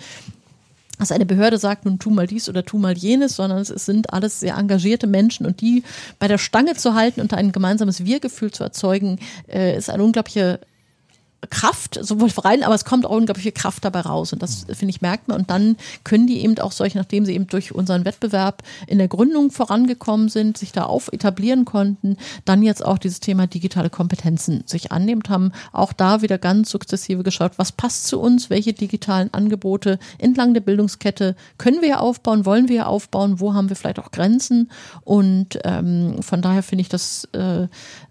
dass eine Behörde sagt, nun tu mal dies oder tu mal jenes, sondern es sind alles sehr engagierte Menschen und die bei der Stange zu halten und ein gemeinsames Wir-Gefühl zu erzeugen, äh, ist eine unglaubliche Kraft, sowohl rein, aber es kommt auch unglaublich viel Kraft dabei raus. Und das, finde ich, merkt man. Und dann können die eben auch solche, nachdem sie eben durch unseren Wettbewerb in der Gründung vorangekommen sind, sich da auf etablieren konnten, dann jetzt auch dieses Thema digitale Kompetenzen sich annehmt haben. Auch da wieder ganz sukzessive geschaut, was passt zu uns, welche digitalen Angebote entlang der Bildungskette können wir aufbauen, wollen wir aufbauen, wo haben wir vielleicht auch Grenzen. Und ähm, von daher finde ich das äh,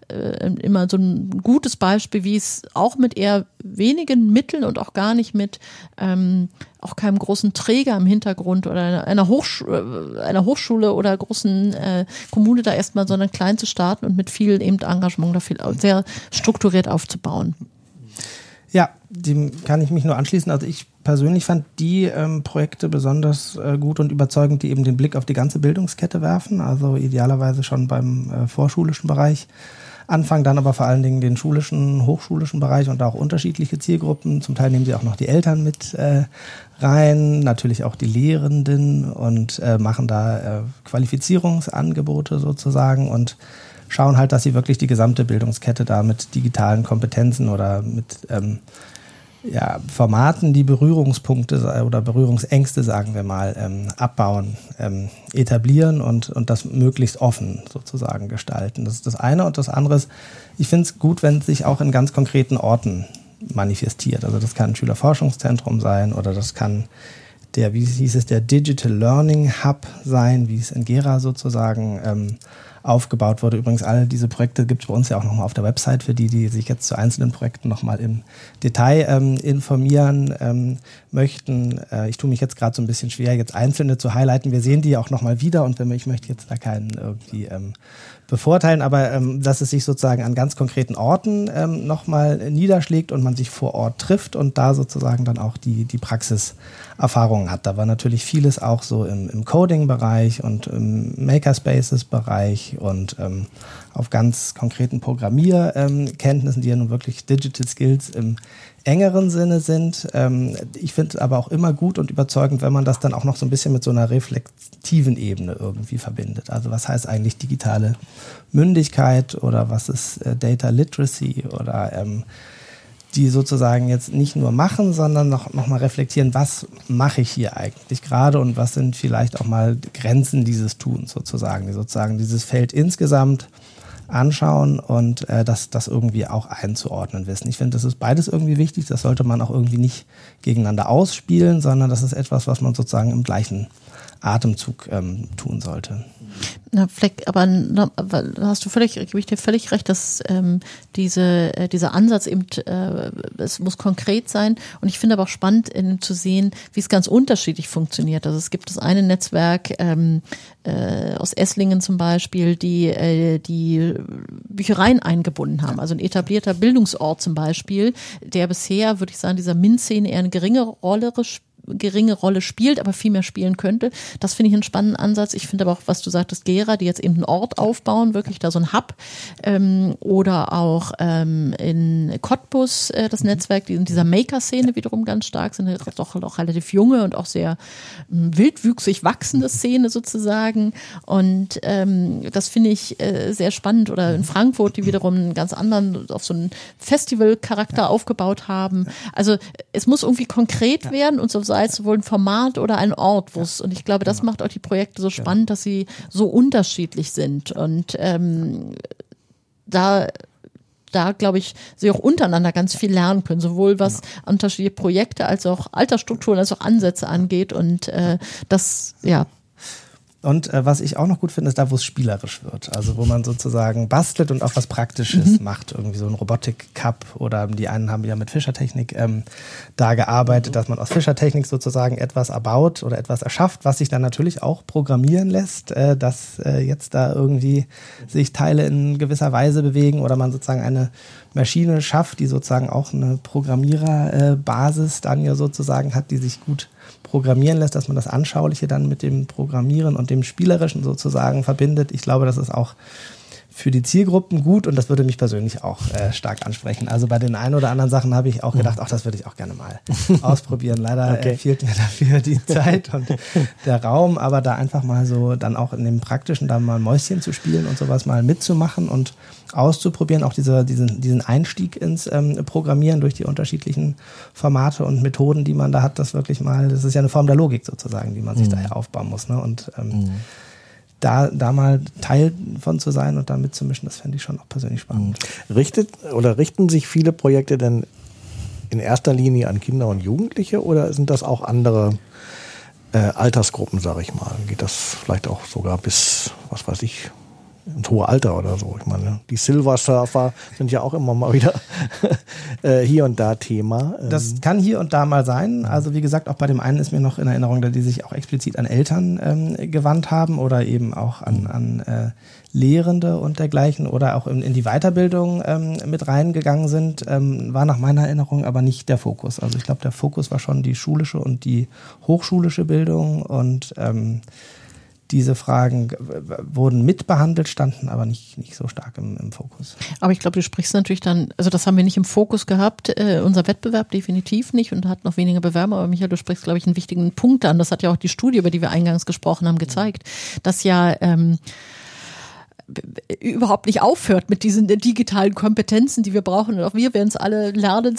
äh, immer so ein gutes Beispiel, wie es auch mit eher wenigen Mitteln und auch gar nicht mit ähm, auch keinem großen Träger im Hintergrund oder einer, Hochsch äh, einer Hochschule oder großen äh, Kommune da erstmal, sondern klein zu starten und mit viel eben Engagement da viel sehr strukturiert aufzubauen. Ja, dem kann ich mich nur anschließen. Also ich persönlich fand die ähm, Projekte besonders äh, gut und überzeugend, die eben den Blick auf die ganze Bildungskette werfen. Also idealerweise schon beim äh, vorschulischen Bereich Anfang dann aber vor allen Dingen den schulischen, hochschulischen Bereich und auch unterschiedliche Zielgruppen. Zum Teil nehmen sie auch noch die Eltern mit äh, rein, natürlich auch die Lehrenden und äh, machen da äh, Qualifizierungsangebote sozusagen und schauen halt, dass sie wirklich die gesamte Bildungskette da mit digitalen Kompetenzen oder mit ähm, ja, Formaten, die Berührungspunkte oder Berührungsängste, sagen wir mal, ähm, abbauen, ähm, etablieren und, und das möglichst offen sozusagen gestalten. Das ist das eine. Und das andere ist, ich finde es gut, wenn es sich auch in ganz konkreten Orten manifestiert. Also das kann ein Schülerforschungszentrum sein oder das kann der, wie hieß es, der Digital Learning Hub sein, wie es in Gera sozusagen ähm, aufgebaut wurde. Übrigens, all diese Projekte gibt es bei uns ja auch nochmal auf der Website für die, die sich jetzt zu einzelnen Projekten nochmal im Detail ähm, informieren ähm, möchten. Äh, ich tue mich jetzt gerade so ein bisschen schwer, jetzt einzelne zu highlighten. Wir sehen die ja auch nochmal wieder und wenn ich möchte jetzt da keinen irgendwie ähm, bevorteilen, aber ähm, dass es sich sozusagen an ganz konkreten Orten ähm, nochmal niederschlägt und man sich vor Ort trifft und da sozusagen dann auch die, die Praxiserfahrungen hat. Da war natürlich vieles auch so im, im Coding-Bereich und im Makerspaces-Bereich und ähm, auf ganz konkreten Programmierkenntnissen, die ja nun wirklich Digital Skills im engeren Sinne sind. Ähm, ich finde aber auch immer gut und überzeugend, wenn man das dann auch noch so ein bisschen mit so einer reflektiven Ebene irgendwie verbindet. Also was heißt eigentlich digitale Mündigkeit oder was ist äh, Data Literacy oder ähm, die sozusagen jetzt nicht nur machen, sondern noch, noch mal reflektieren, was mache ich hier eigentlich gerade und was sind vielleicht auch mal Grenzen dieses Tuns sozusagen, die sozusagen dieses Feld insgesamt anschauen und äh, das, das irgendwie auch einzuordnen wissen. Ich finde, das ist beides irgendwie wichtig. Das sollte man auch irgendwie nicht gegeneinander ausspielen, sondern das ist etwas, was man sozusagen im gleichen Atemzug ähm, tun sollte. Na, Fleck, aber na, hast du völlig, gebe ich dir völlig recht, dass ähm, diese, äh, dieser Ansatz eben, äh, es muss konkret sein. Und ich finde aber auch spannend in, zu sehen, wie es ganz unterschiedlich funktioniert. Also es gibt das eine Netzwerk ähm, äh, aus Esslingen zum Beispiel, die äh, die Büchereien eingebunden haben. Also ein etablierter Bildungsort zum Beispiel, der bisher, würde ich sagen, dieser MINT-Szene eher eine geringe Rolle spielt geringe Rolle spielt, aber viel mehr spielen könnte. Das finde ich einen spannenden Ansatz. Ich finde aber auch, was du sagtest, Gera, die jetzt eben einen Ort aufbauen, wirklich da so ein Hub ähm, oder auch ähm, in Cottbus äh, das mhm. Netzwerk, die in dieser Maker-Szene wiederum ganz stark sind, doch auch relativ junge und auch sehr ähm, wildwüchsig wachsende Szene sozusagen. Und ähm, das finde ich äh, sehr spannend. Oder in Frankfurt, die wiederum einen ganz anderen, auf so einen Festival-Charakter ja. aufgebaut haben. Also es muss irgendwie konkret ja. werden und so sei es sowohl ein Format oder ein Ort, wo es, und ich glaube, das genau. macht auch die Projekte so spannend, dass sie so unterschiedlich sind. Und ähm, da da, glaube ich, sie auch untereinander ganz viel lernen können, sowohl was genau. unterschiedliche Projekte als auch Altersstrukturen, als auch Ansätze angeht. Und äh, das, ja, und äh, was ich auch noch gut finde, ist da, wo es spielerisch wird. Also wo man sozusagen bastelt und auch was Praktisches mhm. macht. Irgendwie so ein Robotik-Cup oder die einen haben ja mit Fischertechnik ähm, da gearbeitet, dass man aus Fischertechnik sozusagen etwas erbaut oder etwas erschafft, was sich dann natürlich auch programmieren lässt, äh, dass äh, jetzt da irgendwie sich Teile in gewisser Weise bewegen oder man sozusagen eine Maschine schafft, die sozusagen auch eine Programmiererbasis dann ja sozusagen hat, die sich gut programmieren lässt, dass man das Anschauliche dann mit dem Programmieren und dem Spielerischen sozusagen verbindet. Ich glaube, das ist auch für die Zielgruppen gut und das würde mich persönlich auch äh, stark ansprechen. Also bei den ein oder anderen Sachen habe ich auch gedacht, ach, das würde ich auch gerne mal ausprobieren. Leider äh, okay. äh, fehlt mir dafür die Zeit und der Raum, aber da einfach mal so dann auch in dem Praktischen da mal Mäuschen zu spielen und sowas mal mitzumachen und auszuprobieren, auch diese, diesen, diesen Einstieg ins ähm, Programmieren durch die unterschiedlichen Formate und Methoden, die man da hat, das wirklich mal, das ist ja eine Form der Logik sozusagen, die man sich mhm. daher aufbauen muss. Ne? Und ähm, mhm. da, da mal Teil von zu sein und da mitzumischen, das fände ich schon auch persönlich spannend. Mhm. Richtet oder richten sich viele Projekte denn in erster Linie an Kinder und Jugendliche oder sind das auch andere äh, Altersgruppen, sage ich mal? Geht das vielleicht auch sogar bis, was weiß ich, ins hohe Alter oder so. Ich meine, die Silver Surfer sind ja auch immer mal wieder äh, hier und da Thema. Das ähm, kann hier und da mal sein. Also wie gesagt, auch bei dem einen ist mir noch in Erinnerung, dass die sich auch explizit an Eltern ähm, gewandt haben oder eben auch an, mhm. an äh, Lehrende und dergleichen oder auch in, in die Weiterbildung ähm, mit reingegangen sind, ähm, war nach meiner Erinnerung aber nicht der Fokus. Also ich glaube, der Fokus war schon die schulische und die hochschulische Bildung und ähm, diese Fragen wurden mitbehandelt, standen aber nicht, nicht so stark im, im Fokus. Aber ich glaube, du sprichst natürlich dann, also das haben wir nicht im Fokus gehabt, äh, unser Wettbewerb definitiv nicht und hat noch weniger Bewerber, aber Michael, du sprichst, glaube ich, einen wichtigen Punkt an. Das hat ja auch die Studie, über die wir eingangs gesprochen haben, gezeigt, dass ja ähm, überhaupt nicht aufhört mit diesen digitalen Kompetenzen, die wir brauchen. Und auch wir werden es alle lernen,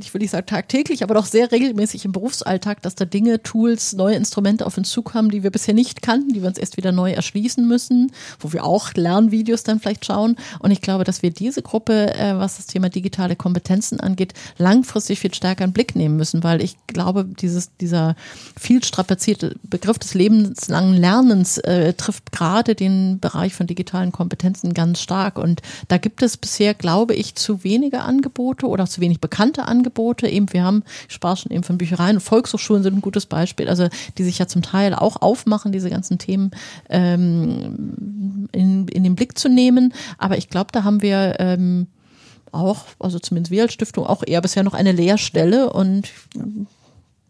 ich will nicht sagen tagtäglich, aber doch sehr regelmäßig im Berufsalltag, dass da Dinge, Tools, neue Instrumente auf uns zukommen, die wir bisher nicht kannten, die wir uns erst wieder neu erschließen müssen, wo wir auch Lernvideos dann vielleicht schauen. Und ich glaube, dass wir diese Gruppe, äh, was das Thema digitale Kompetenzen angeht, langfristig viel stärker in Blick nehmen müssen, weil ich glaube, dieses, dieser viel strapazierte Begriff des lebenslangen Lernens äh, trifft gerade den Bereich von digitalen Kompetenzen ganz stark. Und da gibt es bisher, glaube ich, zu wenige Angebote oder zu wenig bekannte Angebote. Eben, wir haben, ich sprach schon eben von Büchereien Volkshochschulen sind ein gutes Beispiel, also die sich ja zum Teil auch aufmachen, diese ganzen Themen ähm, in, in den Blick zu nehmen. Aber ich glaube, da haben wir ähm, auch, also zumindest wir als Stiftung, auch eher bisher noch eine Leerstelle und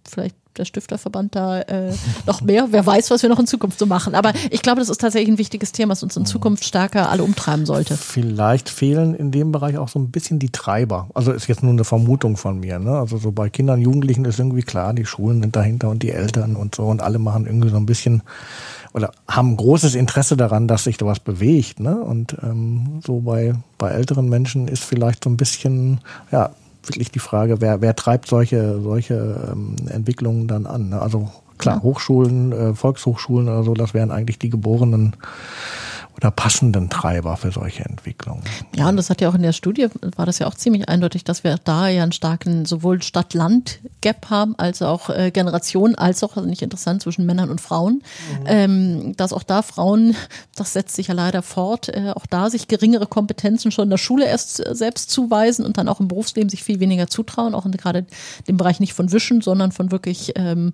vielleicht der Stifterverband da äh, noch mehr. Wer weiß, was wir noch in Zukunft so machen. Aber ich glaube, das ist tatsächlich ein wichtiges Thema, was uns in Zukunft stärker alle umtreiben sollte. Vielleicht fehlen in dem Bereich auch so ein bisschen die Treiber. Also ist jetzt nur eine Vermutung von mir. Ne? Also so bei Kindern, Jugendlichen ist irgendwie klar, die Schulen sind dahinter und die Eltern und so und alle machen irgendwie so ein bisschen oder haben großes Interesse daran, dass sich da was bewegt. Ne? Und ähm, so bei, bei älteren Menschen ist vielleicht so ein bisschen, ja, wirklich die Frage, wer, wer treibt solche, solche ähm, Entwicklungen dann an? Ne? Also klar, ja. Hochschulen, äh, Volkshochschulen oder so, das wären eigentlich die geborenen oder passenden Treiber für solche Entwicklungen. Ja, und das hat ja auch in der Studie, war das ja auch ziemlich eindeutig, dass wir da ja einen starken sowohl Stadt-Land-Gap haben, als auch äh, Generation, als auch, also nicht interessant, zwischen Männern und Frauen. Mhm. Ähm, dass auch da Frauen, das setzt sich ja leider fort, äh, auch da sich geringere Kompetenzen schon in der Schule erst äh, selbst zuweisen und dann auch im Berufsleben sich viel weniger zutrauen, auch in gerade dem Bereich nicht von Wischen, sondern von wirklich ähm,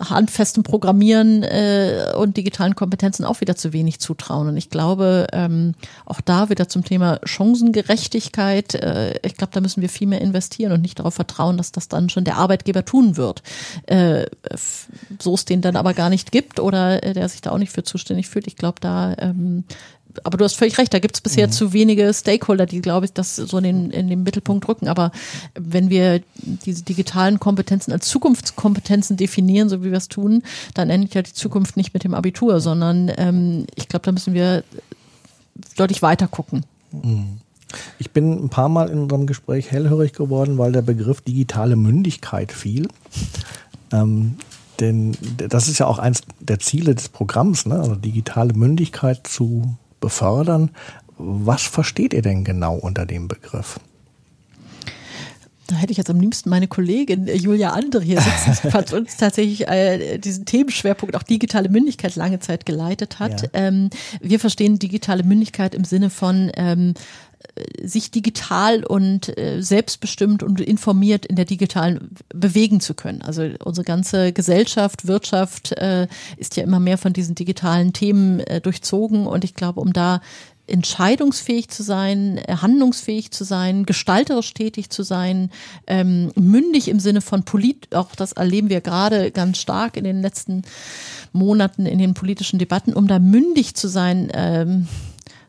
handfestem Programmieren äh, und digitalen Kompetenzen auch wieder zu wenig zutrauen. Und ich glaube, glaube, ähm, auch da wieder zum Thema Chancengerechtigkeit, äh, ich glaube, da müssen wir viel mehr investieren und nicht darauf vertrauen, dass das dann schon der Arbeitgeber tun wird. Äh, so es den dann aber gar nicht gibt oder äh, der sich da auch nicht für zuständig fühlt. Ich glaube, da ähm, aber du hast völlig recht, da gibt es bisher mhm. zu wenige Stakeholder, die, glaube ich, das so in den, in den Mittelpunkt rücken. Aber wenn wir diese digitalen Kompetenzen als Zukunftskompetenzen definieren, so wie wir es tun, dann endet ja die Zukunft nicht mit dem Abitur, sondern ähm, ich glaube, da müssen wir deutlich weiter gucken. Mhm. Ich bin ein paar Mal in unserem Gespräch hellhörig geworden, weil der Begriff digitale Mündigkeit fiel. Ähm, denn das ist ja auch eins der Ziele des Programms, ne? also digitale Mündigkeit zu befördern. Was versteht ihr denn genau unter dem Begriff? Da hätte ich jetzt am liebsten meine Kollegin äh, Julia Andere hier sitzen, die hat uns tatsächlich äh, diesen Themenschwerpunkt auch digitale Mündigkeit lange Zeit geleitet hat. Ja. Ähm, wir verstehen digitale Mündigkeit im Sinne von ähm, sich digital und äh, selbstbestimmt und informiert in der digitalen bewegen zu können. Also unsere ganze Gesellschaft, Wirtschaft äh, ist ja immer mehr von diesen digitalen Themen äh, durchzogen und ich glaube, um da entscheidungsfähig zu sein, äh, handlungsfähig zu sein, gestalterisch tätig zu sein, ähm, mündig im Sinne von Polit, auch das erleben wir gerade ganz stark in den letzten Monaten in den politischen Debatten, um da mündig zu sein, ähm,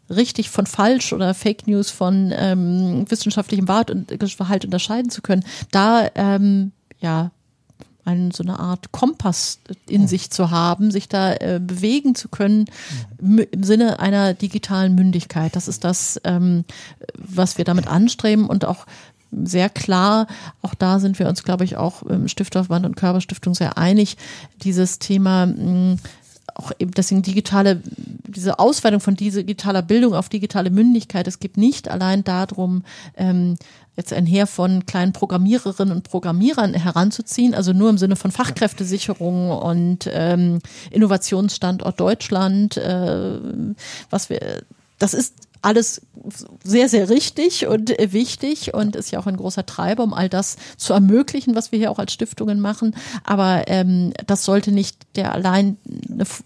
richtig von falsch oder Fake News von ähm, wissenschaftlichem Wahrheit unterscheiden zu können, da ähm, ja ein, so eine Art Kompass in oh. sich zu haben, sich da äh, bewegen zu können mhm. im Sinne einer digitalen Mündigkeit. Das ist das, ähm, was wir damit anstreben und auch sehr klar, auch da sind wir uns, glaube ich, auch im Stifterverband und Körperstiftung sehr einig, dieses Thema mh, auch eben deswegen digitale, diese Ausweitung von digitaler Bildung auf digitale Mündigkeit. Es geht nicht allein darum, ähm, jetzt ein Heer von kleinen Programmiererinnen und Programmierern heranzuziehen, also nur im Sinne von Fachkräftesicherung und ähm, Innovationsstandort Deutschland, äh, was wir, das ist alles sehr, sehr richtig und wichtig und ist ja auch ein großer Treiber, um all das zu ermöglichen, was wir hier auch als Stiftungen machen. Aber ähm, das sollte nicht der allein,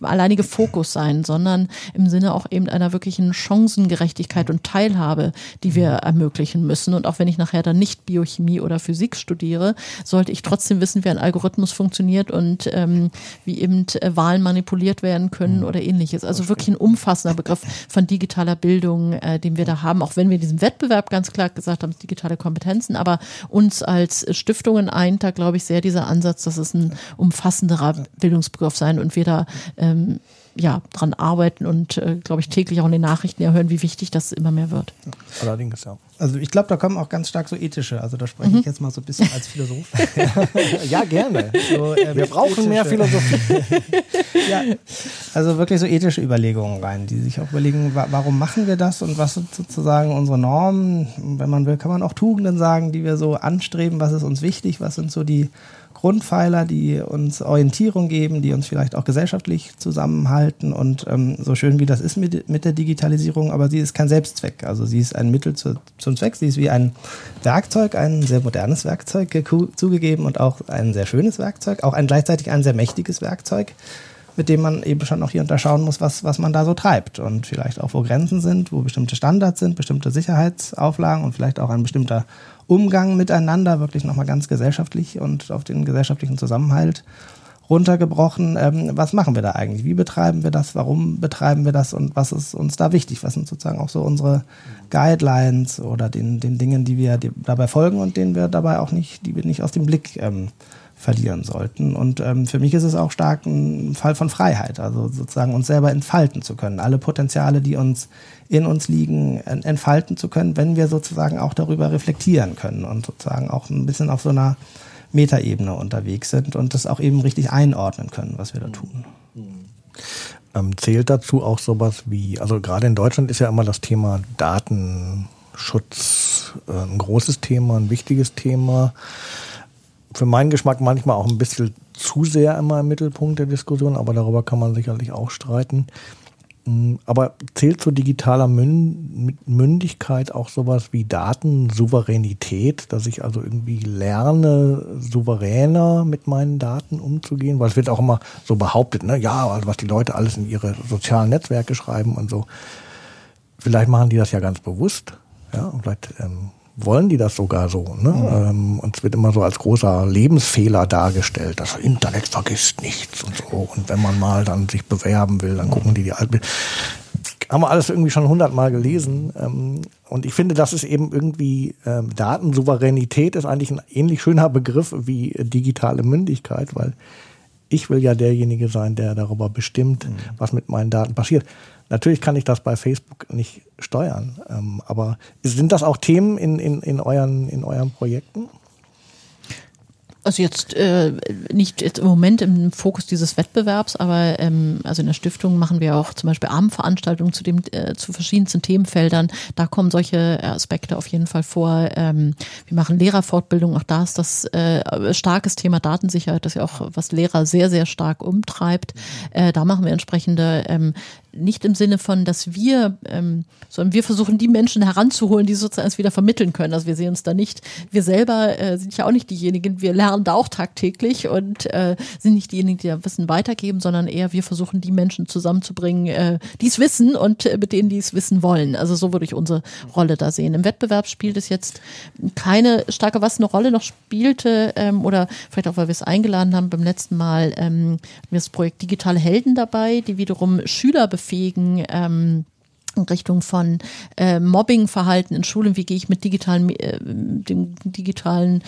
alleinige Fokus sein, sondern im Sinne auch eben einer wirklichen Chancengerechtigkeit und Teilhabe, die wir ermöglichen müssen. Und auch wenn ich nachher dann nicht Biochemie oder Physik studiere, sollte ich trotzdem wissen, wie ein Algorithmus funktioniert und ähm, wie eben äh, Wahlen manipuliert werden können mhm. oder ähnliches. Also wirklich ein umfassender Begriff von digitaler Bildung, äh, den wir da haben, auch wenn wir in diesem Wettbewerb ganz klar gesagt haben, digitale Kompetenzen, aber uns als Stiftungen eint da, glaube ich, sehr dieser Ansatz, dass es ein umfassenderer Bildungsbegriff sein und wir da ähm, ja, dran arbeiten und, äh, glaube ich, täglich auch in den Nachrichten ja hören, wie wichtig das immer mehr wird. Allerdings, ja. Also ich glaube, da kommen auch ganz stark so ethische, also da spreche mhm. ich jetzt mal so ein bisschen als Philosoph. ja, gerne. So, äh, Wir brauchen ethische. mehr Philosophie. ja, also wirklich so ethische Überlegungen rein, die sich auch überlegen, wa warum machen wir das und was sind sozusagen unsere Normen. Wenn man will, kann man auch Tugenden sagen, die wir so anstreben, was ist uns wichtig, was sind so die Grundpfeiler, die uns Orientierung geben, die uns vielleicht auch gesellschaftlich zusammenhalten. Und ähm, so schön wie das ist mit, mit der Digitalisierung, aber sie ist kein Selbstzweck. Also sie ist ein Mittel zu, zum Zweck. Sie ist wie ein Werkzeug, ein sehr modernes Werkzeug zugegeben und auch ein sehr schönes Werkzeug, auch ein gleichzeitig ein sehr mächtiges Werkzeug mit dem man eben schon auch hier unterschauen muss, was, was man da so treibt und vielleicht auch, wo Grenzen sind, wo bestimmte Standards sind, bestimmte Sicherheitsauflagen und vielleicht auch ein bestimmter Umgang miteinander, wirklich nochmal ganz gesellschaftlich und auf den gesellschaftlichen Zusammenhalt runtergebrochen. Ähm, was machen wir da eigentlich? Wie betreiben wir das? Warum betreiben wir das? Und was ist uns da wichtig? Was sind sozusagen auch so unsere Guidelines oder den, den Dingen, die wir dabei folgen und denen wir dabei auch nicht, die wir nicht aus dem Blick ähm, verlieren sollten. Und ähm, für mich ist es auch stark ein Fall von Freiheit, also sozusagen uns selber entfalten zu können, alle Potenziale, die uns in uns liegen, entfalten zu können, wenn wir sozusagen auch darüber reflektieren können und sozusagen auch ein bisschen auf so einer Metaebene unterwegs sind und das auch eben richtig einordnen können, was wir da tun. Ähm, zählt dazu auch sowas wie, also gerade in Deutschland ist ja immer das Thema Datenschutz äh, ein großes Thema, ein wichtiges Thema für meinen Geschmack manchmal auch ein bisschen zu sehr immer im Mittelpunkt der Diskussion, aber darüber kann man sicherlich auch streiten. Mm, aber zählt zu digitaler Mündigkeit auch sowas wie Datensouveränität, dass ich also irgendwie lerne, souveräner mit meinen Daten umzugehen? Weil es wird auch immer so behauptet, ne? ja, also was die Leute alles in ihre sozialen Netzwerke schreiben und so. Vielleicht machen die das ja ganz bewusst. Ja, vielleicht ähm, wollen die das sogar so. Ne? Mhm. Ähm, und es wird immer so als großer Lebensfehler dargestellt. Das Internet vergisst nichts und so. Und wenn man mal dann sich bewerben will, dann gucken die die alten. Haben wir alles irgendwie schon hundertmal gelesen. Ähm, und ich finde, das ist eben irgendwie ähm, Datensouveränität ist eigentlich ein ähnlich schöner Begriff wie digitale Mündigkeit, weil ich will ja derjenige sein, der darüber bestimmt, mhm. was mit meinen Daten passiert. Natürlich kann ich das bei Facebook nicht steuern, ähm, aber sind das auch Themen in, in, in, euren, in euren Projekten? Also jetzt äh, nicht jetzt im Moment im Fokus dieses Wettbewerbs, aber ähm, also in der Stiftung machen wir auch zum Beispiel Abendveranstaltungen zu dem äh, zu verschiedensten Themenfeldern. Da kommen solche Aspekte auf jeden Fall vor. Ähm, wir machen Lehrerfortbildung, auch da ist das äh, starkes Thema Datensicherheit, das ja auch was Lehrer sehr sehr stark umtreibt. Äh, da machen wir entsprechende ähm, nicht im Sinne von, dass wir, ähm, sondern wir versuchen, die Menschen heranzuholen, die sozusagen es wieder vermitteln können. Also wir sehen uns da nicht, wir selber äh, sind ja auch nicht diejenigen, wir lernen da auch tagtäglich und äh, sind nicht diejenigen, die da Wissen weitergeben, sondern eher wir versuchen, die Menschen zusammenzubringen, äh, die es wissen und äh, mit denen, die es wissen wollen. Also so würde ich unsere Rolle da sehen. Im Wettbewerb spielt es jetzt keine starke, was eine Rolle noch spielte, ähm, oder vielleicht auch, weil wir es eingeladen haben beim letzten Mal, ähm, das Projekt Digitale Helden dabei, die wiederum Schüler befähigen, ähm, in Richtung von äh, Mobbingverhalten in Schulen, wie gehe ich mit digitalen, äh, dem digitalen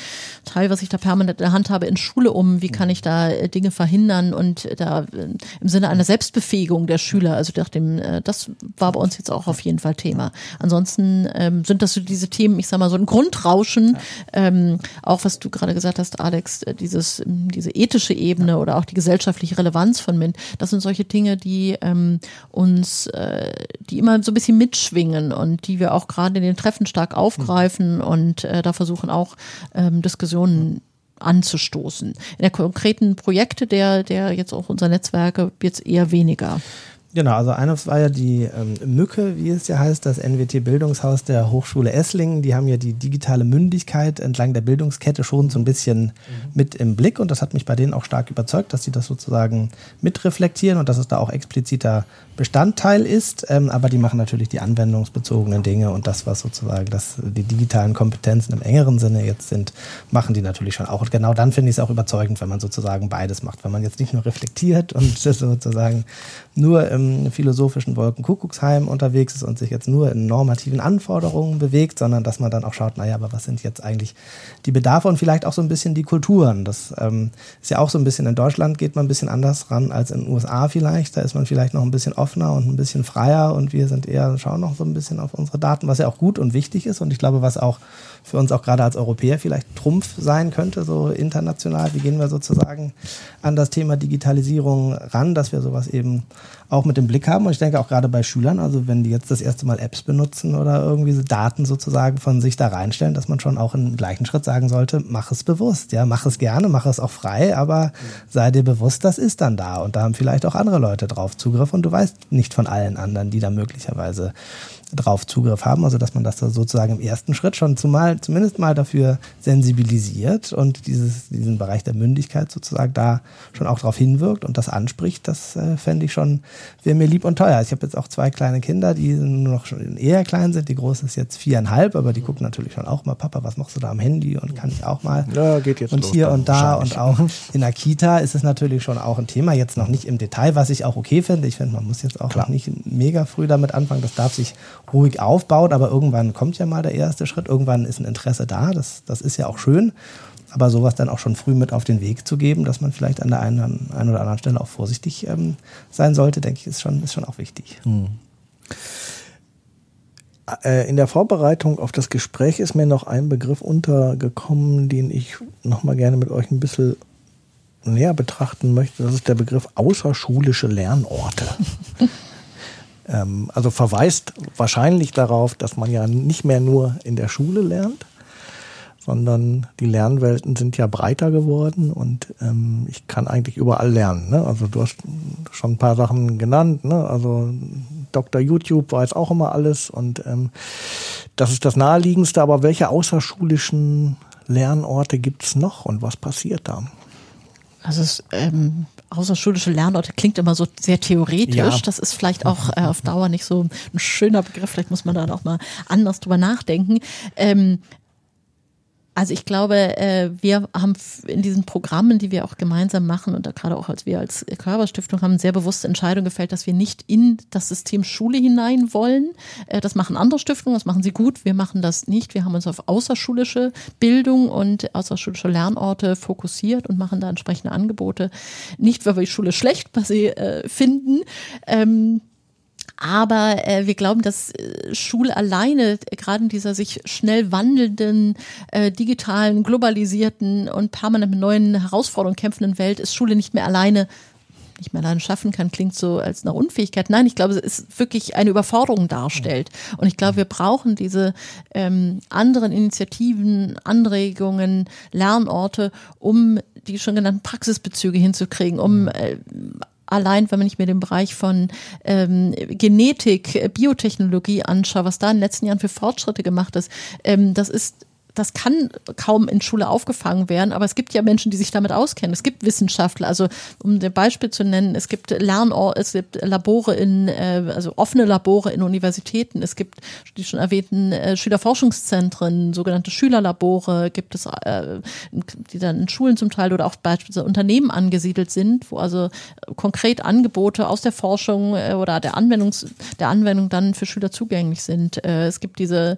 Teil, was ich da permanent in der Hand habe, in Schule um, wie kann ich da äh, Dinge verhindern? Und da äh, im Sinne einer Selbstbefähigung der Schüler, also nach dem, äh, das war bei uns jetzt auch auf jeden Fall Thema. Ansonsten ähm, sind das so diese Themen, ich sag mal, so ein Grundrauschen, ähm, auch was du gerade gesagt hast, Alex, äh, dieses, diese ethische Ebene oder auch die gesellschaftliche Relevanz von MINT, das sind solche Dinge, die ähm, uns, äh, die immer so ein bisschen mitschwingen und die wir auch gerade in den Treffen stark aufgreifen und äh, da versuchen auch ähm, Diskussionen anzustoßen. In der konkreten Projekte der, der jetzt auch unser Netzwerke jetzt eher weniger. Genau, also eines war ja die ähm, Mücke, wie es ja heißt, das NWT-Bildungshaus der Hochschule Esslingen. Die haben ja die digitale Mündigkeit entlang der Bildungskette schon so ein bisschen mhm. mit im Blick und das hat mich bei denen auch stark überzeugt, dass sie das sozusagen mitreflektieren und dass es da auch expliziter Bestandteil ist. Ähm, aber die machen natürlich die anwendungsbezogenen Dinge und das, was sozusagen das, die digitalen Kompetenzen im engeren Sinne jetzt sind, machen die natürlich schon auch. Und genau dann finde ich es auch überzeugend, wenn man sozusagen beides macht. Wenn man jetzt nicht nur reflektiert und sozusagen nur im philosophischen Wolkenkuckucksheim unterwegs ist und sich jetzt nur in normativen Anforderungen bewegt, sondern dass man dann auch schaut, naja, aber was sind jetzt eigentlich die Bedarfe und vielleicht auch so ein bisschen die Kulturen. Das ähm, ist ja auch so ein bisschen in Deutschland geht man ein bisschen anders ran als in den USA vielleicht. Da ist man vielleicht noch ein bisschen offener und ein bisschen freier und wir sind eher, schauen noch so ein bisschen auf unsere Daten, was ja auch gut und wichtig ist. Und ich glaube, was auch für uns auch gerade als Europäer vielleicht Trumpf sein könnte, so international. Wie gehen wir sozusagen an das Thema Digitalisierung ran, dass wir sowas eben auch mit dem Blick haben. Und ich denke auch gerade bei Schülern, also wenn die jetzt das erste Mal Apps benutzen oder irgendwie Daten sozusagen von sich da reinstellen, dass man schon auch im gleichen Schritt sagen sollte, mach es bewusst, ja, mach es gerne, mach es auch frei, aber sei dir bewusst, das ist dann da. Und da haben vielleicht auch andere Leute drauf Zugriff und du weißt nicht von allen anderen, die da möglicherweise drauf Zugriff haben, also dass man das sozusagen im ersten Schritt schon zumal, zumindest mal dafür sensibilisiert und dieses, diesen Bereich der Mündigkeit sozusagen da schon auch darauf hinwirkt und das anspricht, das äh, fände ich schon, wäre mir lieb und teuer. Ich habe jetzt auch zwei kleine Kinder, die nur noch schon eher klein sind. Die große ist jetzt viereinhalb, aber die gucken natürlich schon auch mal, Papa, was machst du da am Handy und kann ich auch mal. Ja, geht jetzt Und los, hier und da und auch in der Kita ist es natürlich schon auch ein Thema, jetzt noch nicht im Detail, was ich auch okay finde. Ich finde, man muss jetzt auch Klar. noch nicht mega früh damit anfangen. Das darf sich ruhig aufbaut, aber irgendwann kommt ja mal der erste Schritt, irgendwann ist ein Interesse da, das, das ist ja auch schön. Aber sowas dann auch schon früh mit auf den Weg zu geben, dass man vielleicht an der einen, einen oder anderen Stelle auch vorsichtig ähm, sein sollte, denke ich, ist schon, ist schon auch wichtig. Hm. Äh, in der Vorbereitung auf das Gespräch ist mir noch ein Begriff untergekommen, den ich nochmal gerne mit euch ein bisschen näher betrachten möchte. Das ist der Begriff außerschulische Lernorte. ähm, also verweist wahrscheinlich darauf, dass man ja nicht mehr nur in der Schule lernt, sondern die Lernwelten sind ja breiter geworden und ähm, ich kann eigentlich überall lernen. Ne? Also du hast schon ein paar Sachen genannt, ne? also Dr. YouTube weiß auch immer alles und ähm, das ist das Naheliegendste, aber welche außerschulischen Lernorte gibt es noch und was passiert da? Also es, ähm, außerschulische Lernorte klingt immer so sehr theoretisch. Ja. Das ist vielleicht auch äh, auf Dauer nicht so ein schöner Begriff. Vielleicht muss man da auch mal anders drüber nachdenken. Ähm, also ich glaube, äh, wir haben in diesen Programmen, die wir auch gemeinsam machen und da gerade auch als wir als Körperstiftung haben sehr bewusste Entscheidung gefällt, dass wir nicht in das System Schule hinein wollen. Äh, das machen andere Stiftungen, das machen sie gut. Wir machen das nicht. Wir haben uns auf außerschulische Bildung und außerschulische Lernorte fokussiert und machen da entsprechende Angebote. Nicht, weil wir die Schule schlecht per se äh, finden. Aber äh, wir glauben, dass äh, Schule alleine, äh, gerade in dieser sich schnell wandelnden, äh, digitalen, globalisierten und permanent mit neuen Herausforderungen kämpfenden Welt, ist Schule nicht mehr alleine nicht mehr alleine schaffen kann, klingt so als eine Unfähigkeit. Nein, ich glaube, es ist wirklich eine Überforderung darstellt. Und ich glaube, wir brauchen diese ähm, anderen Initiativen, Anregungen, Lernorte, um die schon genannten Praxisbezüge hinzukriegen, um äh, allein, wenn man nicht mehr den Bereich von ähm, Genetik, Biotechnologie anschaue, was da in den letzten Jahren für Fortschritte gemacht ist, ähm, das ist das kann kaum in Schule aufgefangen werden, aber es gibt ja Menschen, die sich damit auskennen. Es gibt Wissenschaftler, also um ein Beispiel zu nennen, es gibt Lernort, es gibt Labore in, äh, also offene Labore in Universitäten, es gibt die schon erwähnten äh, Schülerforschungszentren, sogenannte Schülerlabore, gibt es, äh, die dann in Schulen zum Teil oder auch beispielsweise Unternehmen angesiedelt sind, wo also konkret Angebote aus der Forschung oder der Anwendungs, der Anwendung dann für Schüler zugänglich sind. Es gibt diese,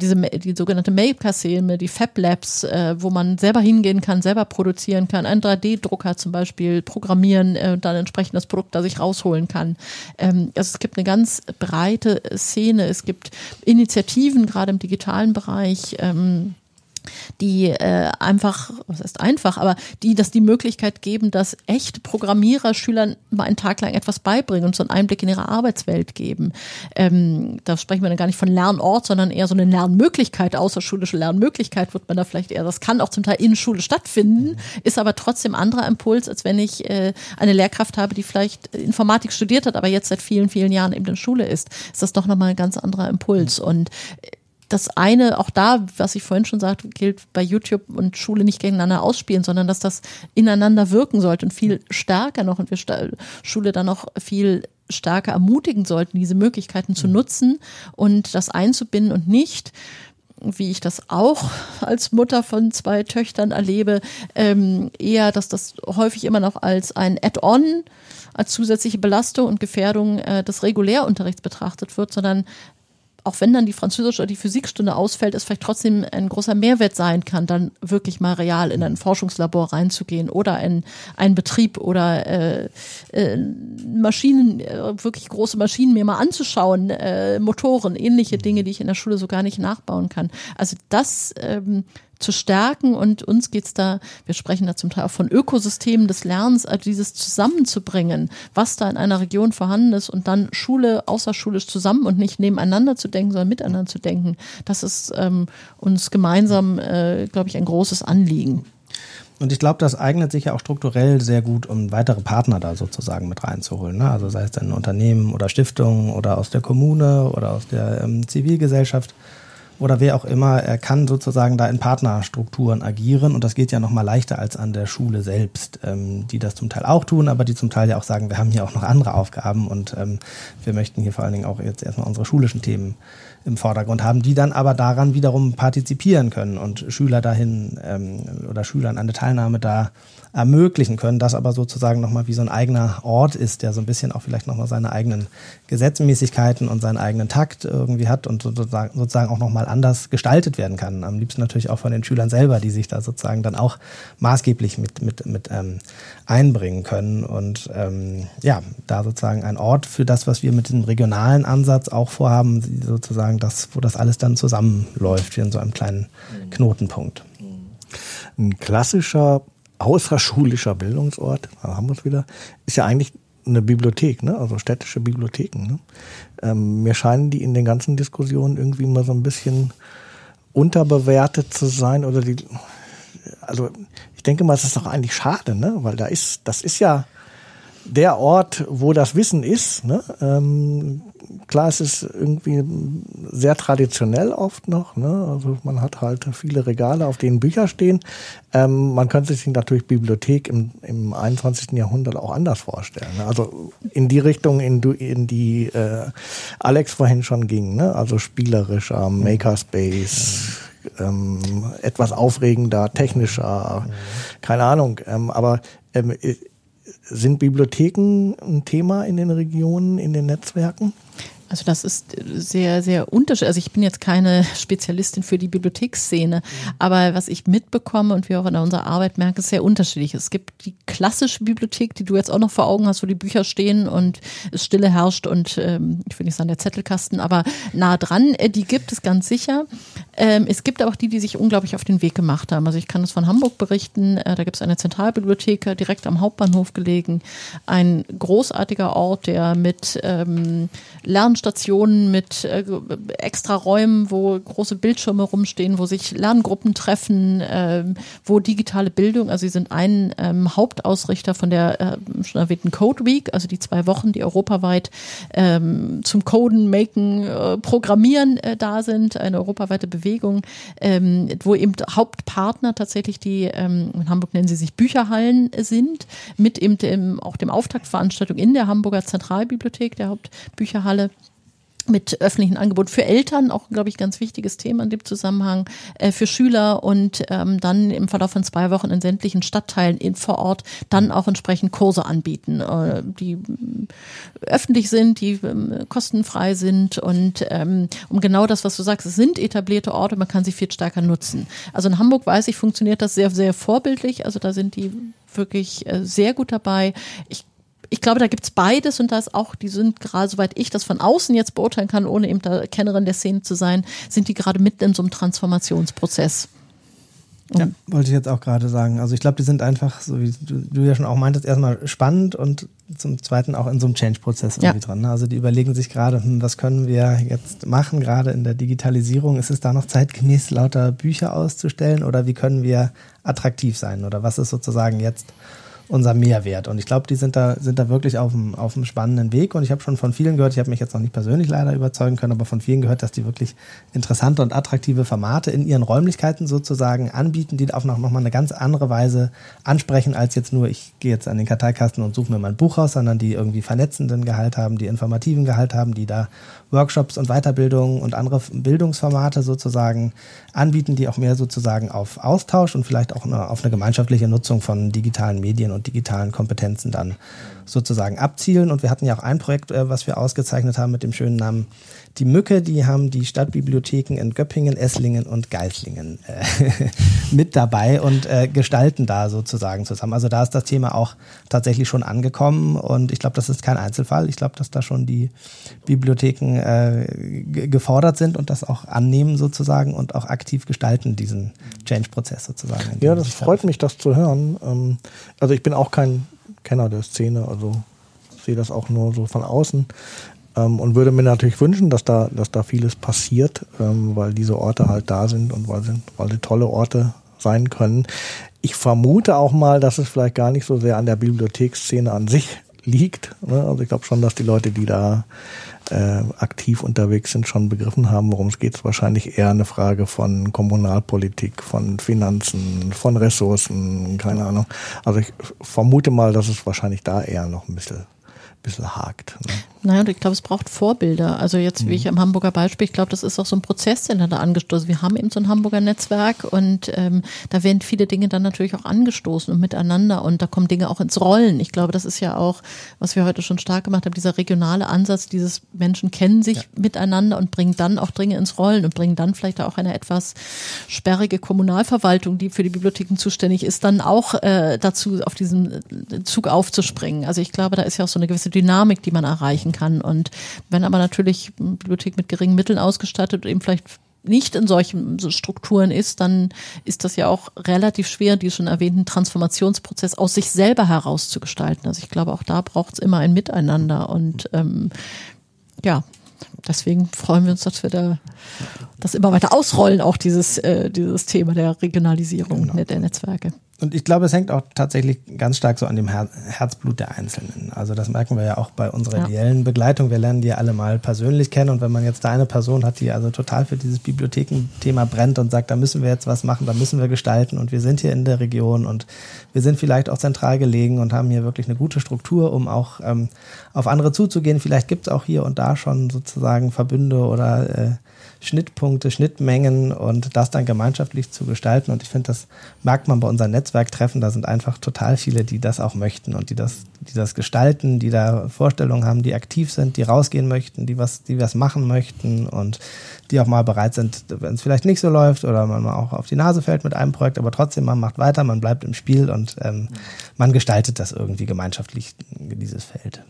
diese die sogenannte Mailkasse Filme, die Fab Labs, äh, wo man selber hingehen kann, selber produzieren kann, einen 3D-Drucker zum Beispiel programmieren äh, und dann entsprechend das Produkt da sich rausholen kann. Ähm, also es gibt eine ganz breite Szene, es gibt Initiativen, gerade im digitalen Bereich. Ähm, die äh, einfach, was heißt einfach, aber die, dass die Möglichkeit geben, dass echte Programmierer Schülern mal einen Tag lang etwas beibringen und so einen Einblick in ihre Arbeitswelt geben. Ähm, da sprechen wir dann gar nicht von Lernort, sondern eher so eine Lernmöglichkeit, außerschulische Lernmöglichkeit wird man da vielleicht eher, das kann auch zum Teil in Schule stattfinden, ist aber trotzdem anderer Impuls, als wenn ich äh, eine Lehrkraft habe, die vielleicht Informatik studiert hat, aber jetzt seit vielen, vielen Jahren eben in Schule ist, ist das doch nochmal ein ganz anderer Impuls und äh, das eine, auch da, was ich vorhin schon sagte, gilt bei YouTube und Schule nicht gegeneinander ausspielen, sondern dass das ineinander wirken sollte und viel stärker noch und wir Schule dann noch viel stärker ermutigen sollten, diese Möglichkeiten zu nutzen und das einzubinden und nicht wie ich das auch als Mutter von zwei Töchtern erlebe, ähm, eher, dass das häufig immer noch als ein Add-on, als zusätzliche Belastung und Gefährdung äh, des Regulärunterrichts betrachtet wird, sondern auch wenn dann die Französische oder die Physikstunde ausfällt, es vielleicht trotzdem ein großer Mehrwert sein kann, dann wirklich mal real in ein Forschungslabor reinzugehen oder in einen Betrieb oder äh, äh, Maschinen, äh, wirklich große Maschinen mir mal anzuschauen, äh, Motoren, ähnliche Dinge, die ich in der Schule so gar nicht nachbauen kann. Also das ähm, zu stärken und uns geht's da, wir sprechen da zum Teil auch von Ökosystemen des Lernens, also dieses zusammenzubringen, was da in einer Region vorhanden ist und dann Schule außerschulisch zusammen und nicht nebeneinander zu denken, sondern miteinander zu denken, das ist ähm, uns gemeinsam, äh, glaube ich, ein großes Anliegen. Und ich glaube, das eignet sich ja auch strukturell sehr gut, um weitere Partner da sozusagen mit reinzuholen. Ne? Also sei es dann Unternehmen oder Stiftungen oder aus der Kommune oder aus der ähm, Zivilgesellschaft oder wer auch immer, er kann sozusagen da in Partnerstrukturen agieren. Und das geht ja nochmal leichter als an der Schule selbst, ähm, die das zum Teil auch tun, aber die zum Teil ja auch sagen, wir haben hier auch noch andere Aufgaben und ähm, wir möchten hier vor allen Dingen auch jetzt erstmal unsere schulischen Themen im Vordergrund haben, die dann aber daran wiederum partizipieren können und Schüler dahin ähm, oder Schülern eine Teilnahme da ermöglichen können, das aber sozusagen nochmal wie so ein eigener Ort ist, der so ein bisschen auch vielleicht nochmal seine eigenen Gesetzmäßigkeiten und seinen eigenen Takt irgendwie hat und sozusagen, auch nochmal anders gestaltet werden kann. Am liebsten natürlich auch von den Schülern selber, die sich da sozusagen dann auch maßgeblich mit, mit, mit ähm, einbringen können und ähm, ja, da sozusagen ein Ort für das, was wir mit dem regionalen Ansatz auch vorhaben, sozusagen das, wo das alles dann zusammenläuft, wie in so einem kleinen Knotenpunkt. Ein klassischer außerschulischer Bildungsort, da haben wir es wieder, ist ja eigentlich eine Bibliothek, ne? also städtische Bibliotheken. Ne? Ähm, mir scheinen die in den ganzen Diskussionen irgendwie mal so ein bisschen unterbewertet zu sein oder die, also ich denke mal, es ist doch eigentlich schade, ne? weil da ist, das ist ja der Ort, wo das Wissen ist. Ne? Ähm, klar, es ist irgendwie sehr traditionell oft noch. Ne? Also man hat halt viele Regale, auf denen Bücher stehen. Ähm, man könnte sich natürlich Bibliothek im, im 21. Jahrhundert auch anders vorstellen. Ne? Also in die Richtung, in, in die äh, Alex vorhin schon ging. Ne? Also spielerischer, Makerspace. Ähm, etwas aufregender, technischer, keine Ahnung. Ähm, aber ähm, sind Bibliotheken ein Thema in den Regionen, in den Netzwerken? Also das ist sehr, sehr unterschiedlich. Also ich bin jetzt keine Spezialistin für die Bibliotheksszene, mhm. aber was ich mitbekomme und wir auch in unserer Arbeit merken, ist sehr unterschiedlich. Es gibt die klassische Bibliothek, die du jetzt auch noch vor Augen hast, wo die Bücher stehen und es Stille herrscht und ähm, ich will nicht sagen der Zettelkasten, aber nah dran, äh, die gibt es ganz sicher. Ähm, es gibt aber auch die, die sich unglaublich auf den Weg gemacht haben. Also ich kann es von Hamburg berichten, äh, da gibt es eine Zentralbibliothek äh, direkt am Hauptbahnhof gelegen, ein großartiger Ort, der mit ähm, Lern Lernstationen mit äh, extra Räumen, wo große Bildschirme rumstehen, wo sich Lerngruppen treffen, äh, wo digitale Bildung, also sie sind ein ähm, Hauptausrichter von der äh, schon erwähnten Code Week, also die zwei Wochen, die europaweit ähm, zum Coden, Maken, äh, Programmieren äh, da sind, eine europaweite Bewegung, ähm, wo eben Hauptpartner tatsächlich die, ähm, in Hamburg nennen sie sich Bücherhallen sind, mit eben dem, auch dem Auftaktveranstaltung in der Hamburger Zentralbibliothek, der Hauptbücherhalle mit öffentlichen Angeboten für Eltern, auch, glaube ich, ganz wichtiges Thema in dem Zusammenhang, äh, für Schüler und ähm, dann im Verlauf von zwei Wochen in sämtlichen Stadtteilen in, vor Ort dann auch entsprechend Kurse anbieten, äh, die äh, öffentlich sind, die äh, kostenfrei sind und ähm, um genau das, was du sagst, es sind etablierte Orte, man kann sie viel stärker nutzen. Also in Hamburg weiß ich, funktioniert das sehr, sehr vorbildlich, also da sind die wirklich äh, sehr gut dabei. Ich ich glaube, da gibt's beides und da ist auch, die sind gerade, soweit ich das von außen jetzt beurteilen kann, ohne eben da Kennerin der Szene zu sein, sind die gerade mitten in so einem Transformationsprozess. Ja, wollte ich jetzt auch gerade sagen. Also ich glaube, die sind einfach, so wie du, du, ja schon auch meintest, erstmal spannend und zum Zweiten auch in so einem Change-Prozess irgendwie ja. dran. Ne? Also die überlegen sich gerade, hm, was können wir jetzt machen, gerade in der Digitalisierung. Ist es da noch zeitgemäß, lauter Bücher auszustellen oder wie können wir attraktiv sein? Oder was ist sozusagen jetzt unser Mehrwert. Und ich glaube, die sind da, sind da wirklich auf einem, auf spannenden Weg. Und ich habe schon von vielen gehört, ich habe mich jetzt noch nicht persönlich leider überzeugen können, aber von vielen gehört, dass die wirklich interessante und attraktive Formate in ihren Räumlichkeiten sozusagen anbieten, die auf noch, noch mal eine ganz andere Weise ansprechen, als jetzt nur, ich gehe jetzt an den Karteikasten und suche mir mal ein Buch raus, sondern die irgendwie vernetzenden Gehalt haben, die informativen Gehalt haben, die da Workshops und Weiterbildungen und andere Bildungsformate sozusagen anbieten, die auch mehr sozusagen auf Austausch und vielleicht auch eine, auf eine gemeinschaftliche Nutzung von digitalen Medien und digitalen Kompetenzen dann sozusagen abzielen. Und wir hatten ja auch ein Projekt, äh, was wir ausgezeichnet haben mit dem schönen Namen Die Mücke. Die haben die Stadtbibliotheken in Göppingen, Esslingen und Geislingen äh, mit dabei und äh, gestalten da sozusagen zusammen. Also da ist das Thema auch tatsächlich schon angekommen und ich glaube, das ist kein Einzelfall. Ich glaube, dass da schon die Bibliotheken gefordert sind und das auch annehmen sozusagen und auch aktiv gestalten, diesen Change-Prozess sozusagen. Ja, das freut mich, das zu hören. Ähm, also ich bin auch kein Kenner der Szene, also sehe das auch nur so von außen ähm, und würde mir natürlich wünschen, dass da, dass da vieles passiert, ähm, weil diese Orte halt da sind und weil sie, weil sie tolle Orte sein können. Ich vermute auch mal, dass es vielleicht gar nicht so sehr an der Bibliotheksszene an sich liegt. Ne? Also ich glaube schon, dass die Leute, die da äh, aktiv unterwegs sind, schon begriffen haben, worum es geht. Wahrscheinlich eher eine Frage von Kommunalpolitik, von Finanzen, von Ressourcen, keine Ahnung. Also ich vermute mal, dass es wahrscheinlich da eher noch ein bisschen bisschen hakt. Ne? Naja, und ich glaube, es braucht Vorbilder. Also jetzt, wie mhm. ich am Hamburger Beispiel, ich glaube, das ist auch so ein Prozess, den er da angestoßen. Wir haben eben so ein Hamburger Netzwerk und ähm, da werden viele Dinge dann natürlich auch angestoßen und miteinander und da kommen Dinge auch ins Rollen. Ich glaube, das ist ja auch, was wir heute schon stark gemacht haben, dieser regionale Ansatz, dieses Menschen kennen sich ja. miteinander und bringen dann auch Dinge ins Rollen und bringen dann vielleicht auch eine etwas sperrige Kommunalverwaltung, die für die Bibliotheken zuständig ist, dann auch äh, dazu, auf diesen Zug aufzuspringen. Also ich glaube, da ist ja auch so eine gewisse Dynamik, die man erreichen kann. Und wenn aber natürlich eine Bibliothek mit geringen Mitteln ausgestattet und eben vielleicht nicht in solchen Strukturen ist, dann ist das ja auch relativ schwer, die schon erwähnten Transformationsprozess aus sich selber herauszugestalten. Also ich glaube, auch da braucht es immer ein Miteinander und ähm, ja, deswegen freuen wir uns, dass wir da das immer weiter ausrollen, auch dieses, äh, dieses Thema der Regionalisierung genau. der Netzwerke. Und ich glaube, es hängt auch tatsächlich ganz stark so an dem Her Herzblut der Einzelnen. Also das merken wir ja auch bei unserer ja. ideellen Begleitung. Wir lernen die alle mal persönlich kennen. Und wenn man jetzt da eine Person hat, die also total für dieses Bibliothekenthema brennt und sagt, da müssen wir jetzt was machen, da müssen wir gestalten und wir sind hier in der Region und wir sind vielleicht auch zentral gelegen und haben hier wirklich eine gute Struktur, um auch ähm, auf andere zuzugehen. Vielleicht gibt es auch hier und da schon sozusagen Verbünde oder äh, Schnittpunkte, Schnittmengen und das dann gemeinschaftlich zu gestalten. Und ich finde, das merkt man bei unseren Netzwerktreffen. Da sind einfach total viele, die das auch möchten und die das, die das gestalten, die da Vorstellungen haben, die aktiv sind, die rausgehen möchten, die was, die was machen möchten und die auch mal bereit sind, wenn es vielleicht nicht so läuft oder man mal auch auf die Nase fällt mit einem Projekt, aber trotzdem man macht weiter, man bleibt im Spiel und ähm, man gestaltet das irgendwie gemeinschaftlich, dieses Feld.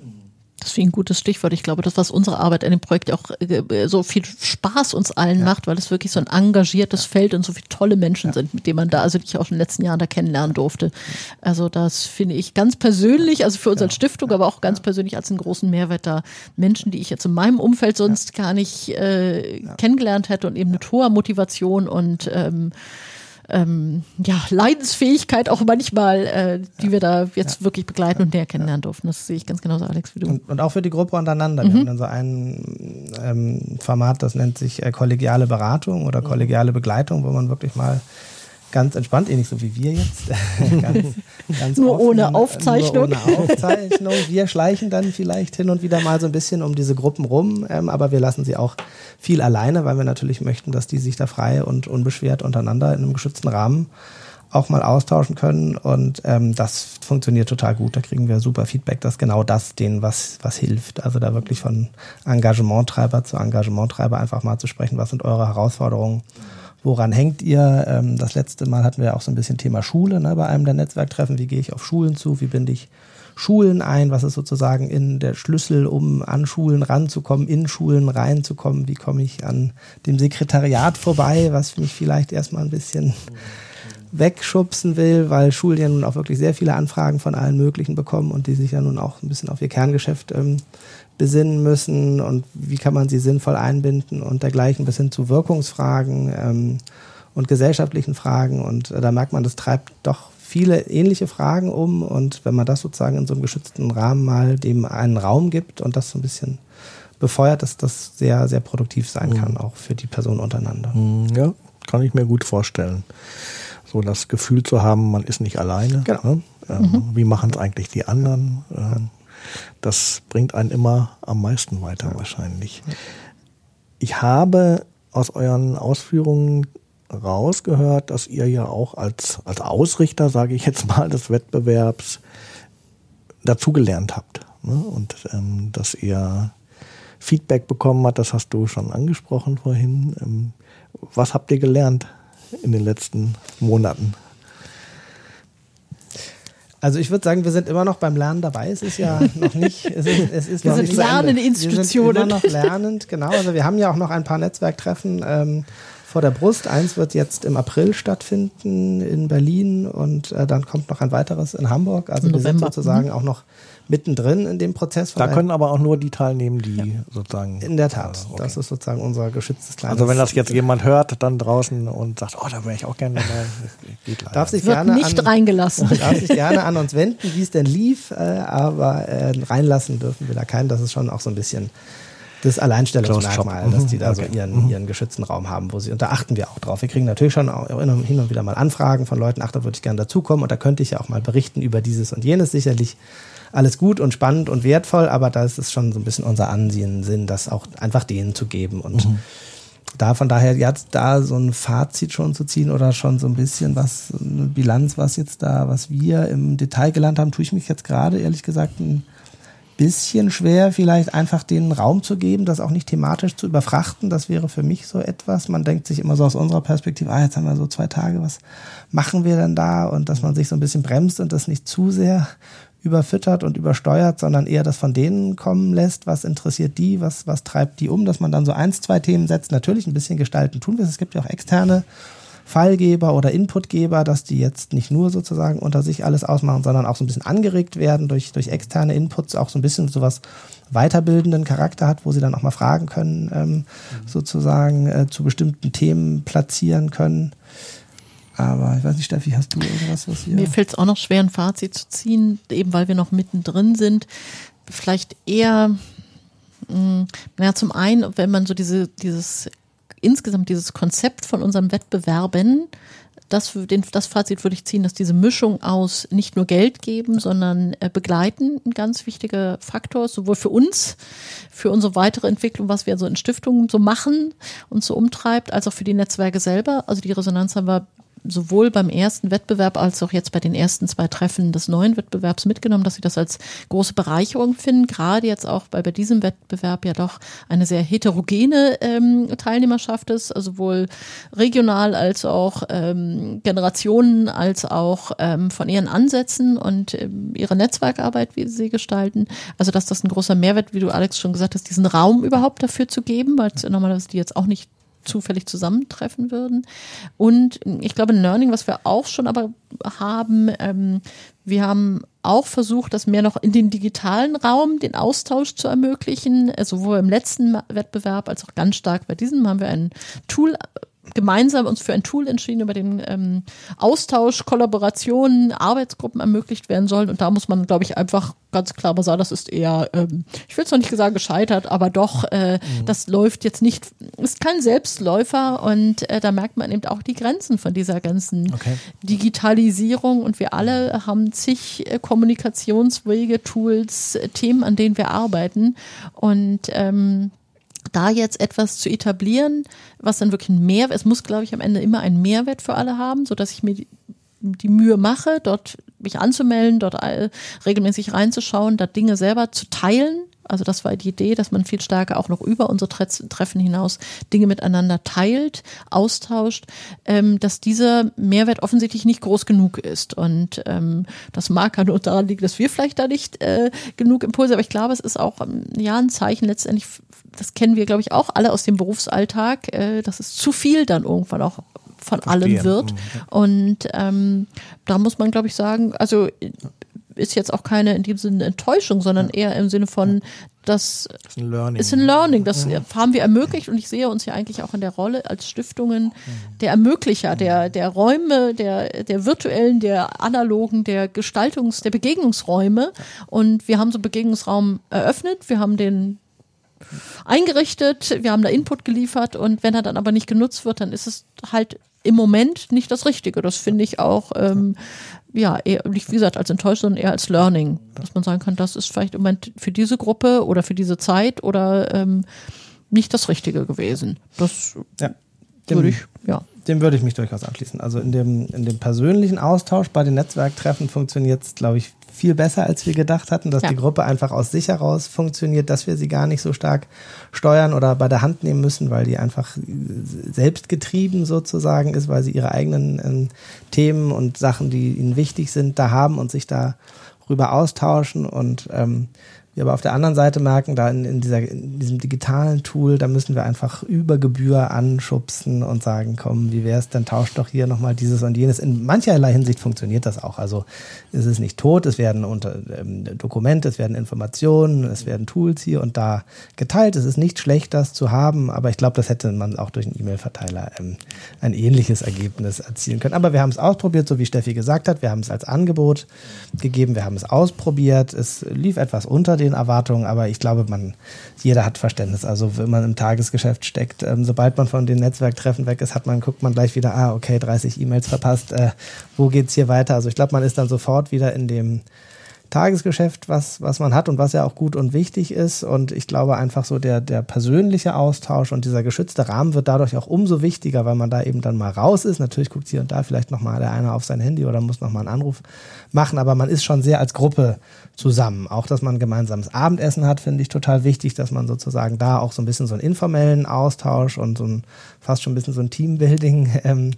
Das ist ein gutes Stichwort. Ich glaube, das, was unsere Arbeit in dem Projekt auch äh, so viel Spaß uns allen ja. macht, weil es wirklich so ein engagiertes ja. Feld und so viele tolle Menschen ja. sind, mit denen man da, also die ich auch in den letzten Jahren da kennenlernen durfte. Also das finde ich ganz persönlich, also für uns als Stiftung, aber auch ganz persönlich als einen großen Mehrwert da. Menschen, die ich jetzt in meinem Umfeld sonst gar nicht äh, kennengelernt hätte und eben mit hoher Motivation und ähm, ähm, ja, Leidensfähigkeit auch manchmal, äh, die ja. wir da jetzt ja. wirklich begleiten und näher kennenlernen durften. Das sehe ich ganz genauso, Alex, wie du. Und, und auch für die Gruppe untereinander. Mhm. Wir haben dann so ein ähm, Format, das nennt sich äh, kollegiale Beratung oder kollegiale Begleitung, wo man wirklich mal ganz entspannt, ähnlich so wie wir jetzt. ganz, ganz nur offen, ohne Aufzeichnung. Nur ohne Aufzeichnung. Wir schleichen dann vielleicht hin und wieder mal so ein bisschen um diese Gruppen rum, ähm, aber wir lassen sie auch viel alleine, weil wir natürlich möchten, dass die sich da frei und unbeschwert untereinander in einem geschützten Rahmen auch mal austauschen können und ähm, das funktioniert total gut. Da kriegen wir super Feedback, dass genau das denen was, was hilft. Also da wirklich von Engagementtreiber zu Engagementtreiber einfach mal zu sprechen, was sind eure Herausforderungen Woran hängt ihr? Ähm, das letzte Mal hatten wir auch so ein bisschen Thema Schule ne, bei einem der Netzwerktreffen. Wie gehe ich auf Schulen zu? Wie binde ich Schulen ein? Was ist sozusagen in der Schlüssel, um an Schulen ranzukommen, in Schulen reinzukommen? Wie komme ich an dem Sekretariat vorbei, was mich vielleicht erstmal ein bisschen wegschubsen will, weil Schulen ja nun auch wirklich sehr viele Anfragen von allen möglichen bekommen und die sich ja nun auch ein bisschen auf ihr Kerngeschäft ähm, besinnen müssen und wie kann man sie sinnvoll einbinden und dergleichen bis hin zu Wirkungsfragen ähm, und gesellschaftlichen Fragen. Und äh, da merkt man, das treibt doch viele ähnliche Fragen um. Und wenn man das sozusagen in so einem geschützten Rahmen mal dem einen Raum gibt und das so ein bisschen befeuert, dass das sehr, sehr produktiv sein kann, mhm. auch für die Person untereinander. Mhm, ja, kann ich mir gut vorstellen. So das Gefühl zu haben, man ist nicht alleine. Genau. Ne? Ähm, mhm. Wie machen es eigentlich die anderen? Ähm, das bringt einen immer am meisten weiter wahrscheinlich. Ich habe aus euren Ausführungen rausgehört, dass ihr ja auch als, als Ausrichter, sage ich jetzt mal, des Wettbewerbs dazugelernt habt. Ne? Und ähm, dass ihr Feedback bekommen habt, das hast du schon angesprochen vorhin. Ähm, was habt ihr gelernt in den letzten Monaten? Also ich würde sagen, wir sind immer noch beim Lernen dabei. Es ist ja noch nicht, es ist, es ist wir noch sind nicht lernende Institutionen. Wir sind immer noch lernend, genau. Also wir haben ja auch noch ein paar Netzwerktreffen ähm, vor der Brust. Eins wird jetzt im April stattfinden in Berlin und äh, dann kommt noch ein weiteres in Hamburg. Also wir sind sozusagen mhm. auch noch mittendrin in dem Prozess. Da können aber auch nur die teilnehmen, die ja. sozusagen. In der Tat. Also, okay. Das ist sozusagen unser geschütztes kleines. Also wenn das jetzt jemand hört, dann draußen und sagt, oh, da wäre ich auch gerne dabei. Geht leider. Darf sich Wird gerne nicht an, reingelassen. Darf sich gerne an uns wenden, wie es denn lief, äh, aber äh, reinlassen dürfen wir da keinen. Das ist schon auch so ein bisschen das Alleinstellungsmerkmal, dass die da okay. so ihren, mhm. ihren geschützten Raum haben, wo sie, und da achten wir auch drauf. Wir kriegen natürlich schon auch hin und wieder mal Anfragen von Leuten, ach, da würde ich gerne dazukommen und da könnte ich ja auch mal berichten über dieses und jenes sicherlich. alles gut und spannend und wertvoll, aber da ist es schon so ein bisschen unser Ansehen, Sinn, das auch einfach denen zu geben und mhm. da von daher jetzt da so ein Fazit schon zu ziehen oder schon so ein bisschen was, eine Bilanz, was jetzt da, was wir im Detail gelernt haben, tue ich mich jetzt gerade ehrlich gesagt ein bisschen schwer, vielleicht einfach den Raum zu geben, das auch nicht thematisch zu überfrachten. Das wäre für mich so etwas. Man denkt sich immer so aus unserer Perspektive, ah, jetzt haben wir so zwei Tage, was machen wir denn da? Und dass man sich so ein bisschen bremst und das nicht zu sehr überfüttert und übersteuert, sondern eher das von denen kommen lässt, was interessiert die, was, was treibt die um, dass man dann so eins, zwei Themen setzt. Natürlich ein bisschen gestalten tun wir es. Es gibt ja auch externe Fallgeber oder Inputgeber, dass die jetzt nicht nur sozusagen unter sich alles ausmachen, sondern auch so ein bisschen angeregt werden durch, durch externe Inputs, auch so ein bisschen sowas weiterbildenden Charakter hat, wo sie dann auch mal fragen können, ähm, mhm. sozusagen äh, zu bestimmten Themen platzieren können. Aber ich weiß nicht, Steffi, hast du irgendwas, was hier? Mir fällt es auch noch schwer, ein Fazit zu ziehen, eben weil wir noch mittendrin sind. Vielleicht eher, mh, mm, naja, zum einen, wenn man so diese, dieses insgesamt dieses Konzept von unserem Wettbewerben, das, den, das Fazit würde ich ziehen, dass diese Mischung aus nicht nur Geld geben, sondern äh, begleiten ein ganz wichtiger Faktor ist, sowohl für uns, für unsere weitere Entwicklung, was wir so in Stiftungen so machen und so umtreibt, als auch für die Netzwerke selber. Also die Resonanz haben wir sowohl beim ersten Wettbewerb als auch jetzt bei den ersten zwei Treffen des neuen Wettbewerbs mitgenommen, dass sie das als große Bereicherung finden. Gerade jetzt auch, weil bei diesem Wettbewerb ja doch eine sehr heterogene ähm, Teilnehmerschaft ist, also sowohl regional als auch ähm, Generationen, als auch ähm, von ihren Ansätzen und ähm, ihre Netzwerkarbeit, wie sie gestalten. Also dass das ein großer Mehrwert, wie du Alex schon gesagt hast, diesen Raum überhaupt dafür zu geben, weil normalerweise die jetzt auch nicht zufällig zusammentreffen würden. Und ich glaube, ein Learning, was wir auch schon aber haben, ähm, wir haben auch versucht, das mehr noch in den digitalen Raum, den Austausch zu ermöglichen. Also sowohl im letzten Wettbewerb als auch ganz stark bei diesem haben wir ein Tool gemeinsam uns für ein Tool entschieden, über den ähm, Austausch, Kollaborationen, Arbeitsgruppen ermöglicht werden sollen. Und da muss man, glaube ich, einfach ganz klar mal sagen, das ist eher, ähm, ich will es noch nicht sagen gescheitert, aber doch, äh, mhm. das läuft jetzt nicht, ist kein Selbstläufer und äh, da merkt man eben auch die Grenzen von dieser ganzen okay. Digitalisierung und wir alle haben zig äh, Kommunikationswege, Tools, äh, Themen, an denen wir arbeiten und ähm, da jetzt etwas zu etablieren, was dann wirklich ein Mehrwert, es muss, glaube ich, am Ende immer einen Mehrwert für alle haben, so dass ich mir die, die Mühe mache, dort mich anzumelden, dort regelmäßig reinzuschauen, da Dinge selber zu teilen, also das war die Idee, dass man viel stärker auch noch über unsere Treffen hinaus Dinge miteinander teilt, austauscht, ähm, dass dieser Mehrwert offensichtlich nicht groß genug ist. Und ähm, das mag ja nur daran liegen, dass wir vielleicht da nicht äh, genug Impulse, aber ich glaube, es ist auch ähm, ja ein Zeichen letztendlich, das kennen wir, glaube ich, auch alle aus dem Berufsalltag, äh, dass es zu viel dann irgendwann auch von Verstehen. allen wird. Mhm. Und ähm, da muss man, glaube ich, sagen, also ist jetzt auch keine in dem Sinne Enttäuschung, sondern eher im Sinne von, das ist ein Learning. Ist ein Learning. Das mhm. haben wir ermöglicht und ich sehe uns ja eigentlich auch in der Rolle als Stiftungen mhm. der Ermöglicher, der, der Räume, der, der virtuellen, der analogen, der Gestaltungs-, der Begegnungsräume. Und wir haben so einen Begegnungsraum eröffnet. Wir haben den eingerichtet, wir haben da Input geliefert und wenn er dann aber nicht genutzt wird, dann ist es halt im Moment nicht das Richtige. Das finde ich auch ähm, ja, eher, nicht wie gesagt als enttäuscht, sondern eher als Learning, dass man sagen kann, das ist vielleicht im Moment für diese Gruppe oder für diese Zeit oder ähm, nicht das Richtige gewesen. Das ja, würde ich, ja. Dem würde ich mich durchaus anschließen. Also in dem, in dem persönlichen Austausch bei den Netzwerktreffen funktioniert es, glaube ich, viel besser, als wir gedacht hatten, dass ja. die Gruppe einfach aus sich heraus funktioniert, dass wir sie gar nicht so stark steuern oder bei der Hand nehmen müssen, weil die einfach selbstgetrieben sozusagen ist, weil sie ihre eigenen äh, Themen und Sachen, die ihnen wichtig sind, da haben und sich darüber austauschen und ähm, wir aber auf der anderen Seite merken, da in, in, dieser, in diesem digitalen Tool, da müssen wir einfach über Gebühr anschubsen und sagen, komm, wie wäre es denn, tauscht doch hier nochmal dieses und jenes. In mancherlei Hinsicht funktioniert das auch. Also es ist nicht tot, es werden unter, ähm, Dokumente, es werden Informationen, es werden Tools hier und da geteilt. Es ist nicht schlecht, das zu haben, aber ich glaube, das hätte man auch durch einen E-Mail-Verteiler ähm, ein ähnliches Ergebnis erzielen können. Aber wir haben es ausprobiert, so wie Steffi gesagt hat. Wir haben es als Angebot gegeben, wir haben es ausprobiert. Es lief etwas unter den den Erwartungen, aber ich glaube, man, jeder hat Verständnis. Also wenn man im Tagesgeschäft steckt, ähm, sobald man von den Netzwerktreffen weg ist, hat man, guckt man gleich wieder, ah, okay, 30 E-Mails verpasst, äh, wo geht's hier weiter? Also ich glaube, man ist dann sofort wieder in dem Tagesgeschäft, was, was man hat und was ja auch gut und wichtig ist. Und ich glaube einfach so der, der persönliche Austausch und dieser geschützte Rahmen wird dadurch auch umso wichtiger, weil man da eben dann mal raus ist. Natürlich guckt hier und da vielleicht nochmal der eine auf sein Handy oder muss nochmal einen Anruf machen, aber man ist schon sehr als Gruppe zusammen. Auch, dass man ein gemeinsames Abendessen hat, finde ich total wichtig, dass man sozusagen da auch so ein bisschen so einen informellen Austausch und so ein fast schon ein bisschen so ein Teambuilding ähm,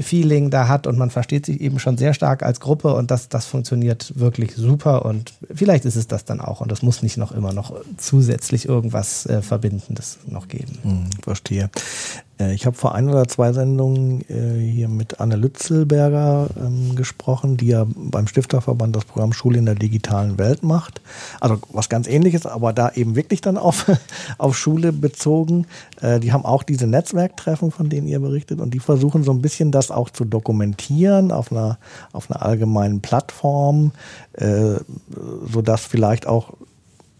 Feeling da hat und man versteht sich eben schon sehr stark als Gruppe und das, das funktioniert wirklich super und vielleicht ist es das dann auch und es muss nicht noch immer noch zusätzlich irgendwas äh, Verbindendes noch geben. Hm, verstehe. Äh, ich habe vor ein oder zwei Sendungen äh, hier mit Anne Lützelberger ähm, gesprochen, die ja beim Stifterverband das Programm Schule in der digitalen Welt macht. Also was ganz ähnliches, aber da eben wirklich dann auf, auf Schule bezogen. Äh, die haben auch diese Netzwerktreffen, von denen ihr berichtet, und die versuchen so ein bisschen das auch zu dokumentieren auf einer, auf einer allgemeinen Plattform, sodass vielleicht auch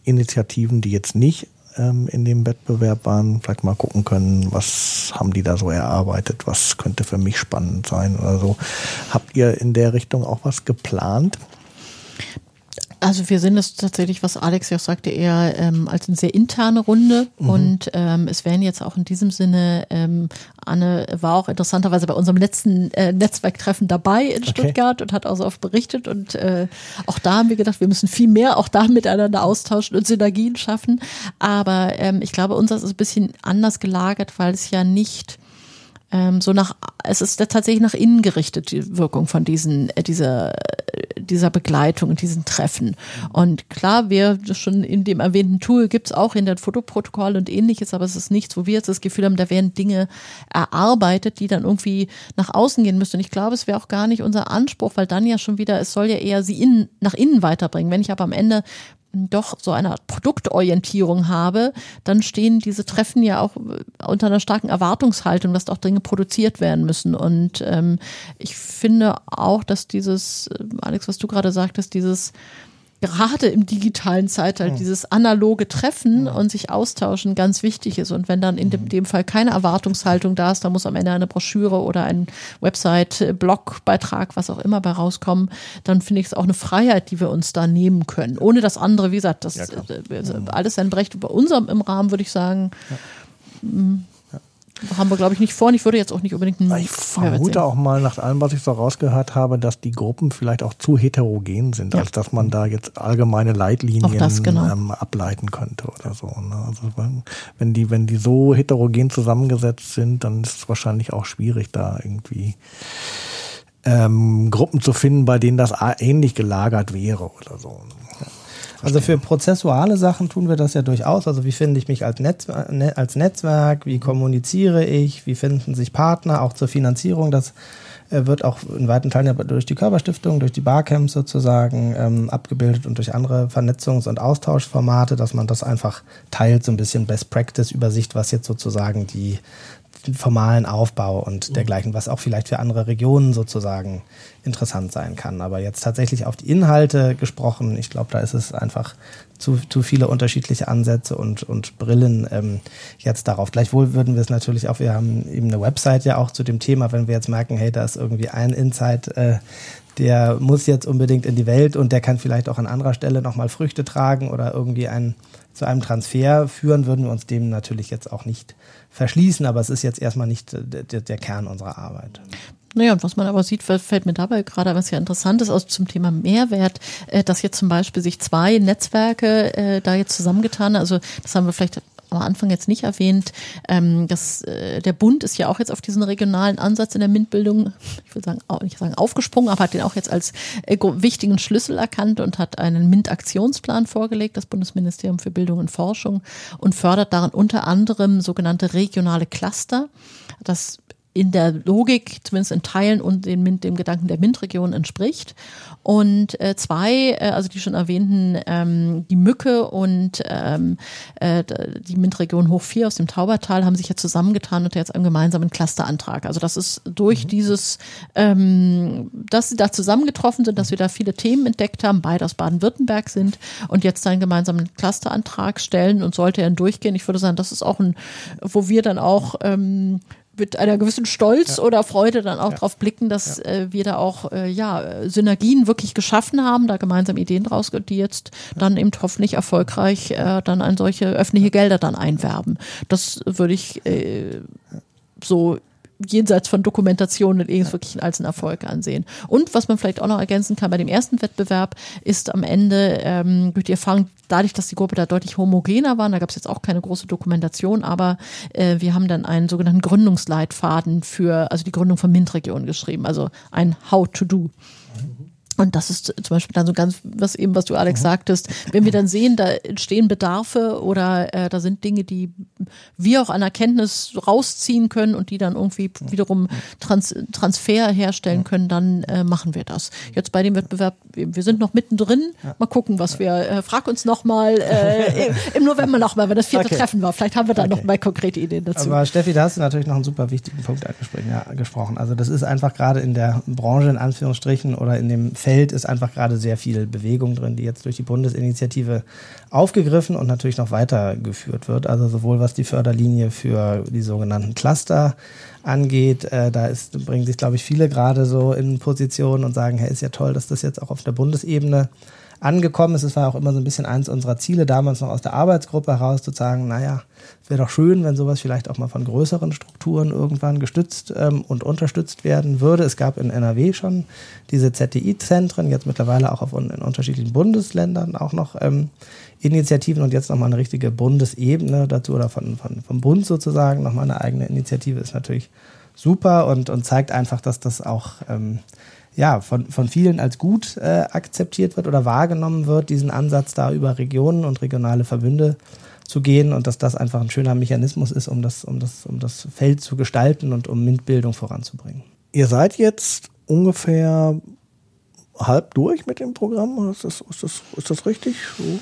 Initiativen, die jetzt nicht ähm, in dem Wettbewerb waren, vielleicht mal gucken können, was haben die da so erarbeitet, was könnte für mich spannend sein oder so. Habt ihr in der Richtung auch was geplant? Also wir sehen das tatsächlich, was Alex ja auch sagte, eher ähm, als eine sehr interne Runde. Mhm. Und ähm, es werden jetzt auch in diesem Sinne, ähm, Anne war auch interessanterweise bei unserem letzten äh, Netzwerktreffen dabei in okay. Stuttgart und hat auch so oft berichtet. Und äh, auch da haben wir gedacht, wir müssen viel mehr auch da miteinander austauschen und Synergien schaffen. Aber ähm, ich glaube, unser ist ein bisschen anders gelagert, weil es ja nicht ähm, so nach, es ist tatsächlich nach innen gerichtet, die Wirkung von diesen, äh, dieser, dieser Begleitung diesen Treffen. Und klar, wir schon in dem erwähnten Tool gibt's auch in der Fotoprotokoll und ähnliches, aber es ist nichts, wo wir jetzt das Gefühl haben, da werden Dinge erarbeitet, die dann irgendwie nach außen gehen müssen. Und ich glaube, es wäre auch gar nicht unser Anspruch, weil dann ja schon wieder, es soll ja eher sie innen, nach innen weiterbringen. Wenn ich aber am Ende doch so eine Art Produktorientierung habe, dann stehen diese Treffen ja auch unter einer starken Erwartungshaltung, dass auch Dinge produziert werden müssen. Und ähm, ich finde auch, dass dieses, äh, Alex, was du gerade sagtest, dieses gerade im digitalen Zeitalter mhm. dieses analoge Treffen mhm. und sich austauschen ganz wichtig ist. Und wenn dann in dem, mhm. dem, Fall keine Erwartungshaltung da ist, da muss am Ende eine Broschüre oder ein Website, Blogbeitrag, was auch immer bei rauskommen, dann finde ich es auch eine Freiheit, die wir uns da nehmen können. Ohne das andere, wie gesagt, das ja, äh, alles ein Recht. Bei unserem im Rahmen würde ich sagen, ja. Haben wir, glaube ich, nicht vor. Und ich würde jetzt auch nicht unbedingt einen Ich vermute auch mal, nach allem, was ich so rausgehört habe, dass die Gruppen vielleicht auch zu heterogen sind, ja. als dass man da jetzt allgemeine Leitlinien das, genau. ähm, ableiten könnte oder so. Ne? Also wenn die, wenn die so heterogen zusammengesetzt sind, dann ist es wahrscheinlich auch schwierig, da irgendwie ähm, Gruppen zu finden, bei denen das ähnlich gelagert wäre oder so. Also für prozessuale Sachen tun wir das ja durchaus. Also wie finde ich mich als, Netz, ne, als Netzwerk, wie kommuniziere ich, wie finden sich Partner, auch zur Finanzierung. Das äh, wird auch in weiten Teilen ja durch die Körperstiftung, durch die Barcamps sozusagen ähm, abgebildet und durch andere Vernetzungs- und Austauschformate, dass man das einfach teilt, so ein bisschen Best Practice Übersicht, was jetzt sozusagen die formalen Aufbau und dergleichen, was auch vielleicht für andere Regionen sozusagen interessant sein kann. Aber jetzt tatsächlich auf die Inhalte gesprochen, ich glaube, da ist es einfach zu, zu viele unterschiedliche Ansätze und, und Brillen ähm, jetzt darauf. Gleichwohl würden wir es natürlich auch, wir haben eben eine Website ja auch zu dem Thema, wenn wir jetzt merken, hey, da ist irgendwie ein Insight, äh, der muss jetzt unbedingt in die Welt und der kann vielleicht auch an anderer Stelle nochmal Früchte tragen oder irgendwie ein, zu einem Transfer führen, würden wir uns dem natürlich jetzt auch nicht verschließen, aber es ist jetzt erstmal nicht äh, der, der Kern unserer Arbeit. Naja, und was man aber sieht, fällt mir dabei gerade was ja interessant ist, aus zum Thema Mehrwert, äh, dass jetzt zum Beispiel sich zwei Netzwerke äh, da jetzt zusammengetan, also das haben wir vielleicht am Anfang jetzt nicht erwähnt, ähm, dass äh, der Bund ist ja auch jetzt auf diesen regionalen Ansatz in der MINT-Bildung, ich will sagen, auch, nicht sagen aufgesprungen, aber hat den auch jetzt als äh, wichtigen Schlüssel erkannt und hat einen MINT-Aktionsplan vorgelegt, das Bundesministerium für Bildung und Forschung, und fördert darin unter anderem sogenannte regionale Cluster. Das in der Logik, zumindest in Teilen und dem, dem Gedanken der MINT-Region entspricht. Und äh, zwei, äh, also die schon erwähnten, ähm, die Mücke und ähm, äh, die MINT-Region Hoch 4 aus dem Taubertal haben sich ja zusammengetan und jetzt einen gemeinsamen Clusterantrag. Also das ist durch mhm. dieses, ähm, dass sie da zusammengetroffen sind, dass wir da viele Themen entdeckt haben, beide aus Baden-Württemberg sind und jetzt einen gemeinsamen Clusterantrag stellen und sollte er durchgehen. Ich würde sagen, das ist auch ein, wo wir dann auch ähm, mit einer gewissen Stolz ja. oder Freude dann auch ja. darauf blicken, dass ja. äh, wir da auch äh, ja Synergien wirklich geschaffen haben, da gemeinsam Ideen draus, die jetzt dann eben hoffentlich erfolgreich äh, dann an solche öffentliche Gelder dann einwerben. Das würde ich äh, so jenseits von Dokumentation und irgendwas wirklich als einen Erfolg ansehen. Und was man vielleicht auch noch ergänzen kann bei dem ersten Wettbewerb, ist am Ende ähm, durch die Erfahrung, dadurch, dass die Gruppe da deutlich homogener war, da gab es jetzt auch keine große Dokumentation, aber äh, wir haben dann einen sogenannten Gründungsleitfaden für, also die Gründung von MINT-Regionen geschrieben, also ein How to Do. Und das ist zum Beispiel dann so ganz, was eben, was du Alex mhm. sagtest, wenn wir dann sehen, da entstehen Bedarfe oder äh, da sind Dinge, die wir auch an Erkenntnis rausziehen können und die dann irgendwie wiederum Trans Transfer herstellen können, dann äh, machen wir das. Jetzt bei dem Wettbewerb, wir sind noch mittendrin, mal gucken, was wir, äh, frag uns nochmal äh, im November nochmal, wenn das vierte okay. Treffen war, vielleicht haben wir da okay. noch mal konkrete Ideen dazu. Aber Steffi, da hast du natürlich noch einen super wichtigen Punkt angesprochen. Ja, also das ist einfach gerade in der Branche in Anführungsstrichen oder in dem Feld Feld ist einfach gerade sehr viel Bewegung drin, die jetzt durch die Bundesinitiative aufgegriffen und natürlich noch weitergeführt wird. Also sowohl was die Förderlinie für die sogenannten Cluster angeht, äh, da ist, bringen sich, glaube ich, viele gerade so in Position und sagen, hey, ist ja toll, dass das jetzt auch auf der Bundesebene angekommen ist. Es war auch immer so ein bisschen eins unserer Ziele, damals noch aus der Arbeitsgruppe heraus, zu sagen, naja, wäre doch schön, wenn sowas vielleicht auch mal von größeren Strukturen irgendwann gestützt ähm, und unterstützt werden würde. Es gab in NRW schon diese ZTI-Zentren, jetzt mittlerweile auch auf, in unterschiedlichen Bundesländern auch noch ähm, Initiativen und jetzt nochmal eine richtige Bundesebene dazu oder von, von, vom Bund sozusagen nochmal eine eigene Initiative ist natürlich super und, und zeigt einfach, dass das auch ähm, ja, von, von vielen als gut äh, akzeptiert wird oder wahrgenommen wird, diesen Ansatz da über Regionen und regionale Verbünde zu gehen und dass das einfach ein schöner Mechanismus ist, um das, um das, um das Feld zu gestalten und um MINT-Bildung voranzubringen. Ihr seid jetzt ungefähr halb durch mit dem Programm. Ist das, ist das, ist das richtig? So?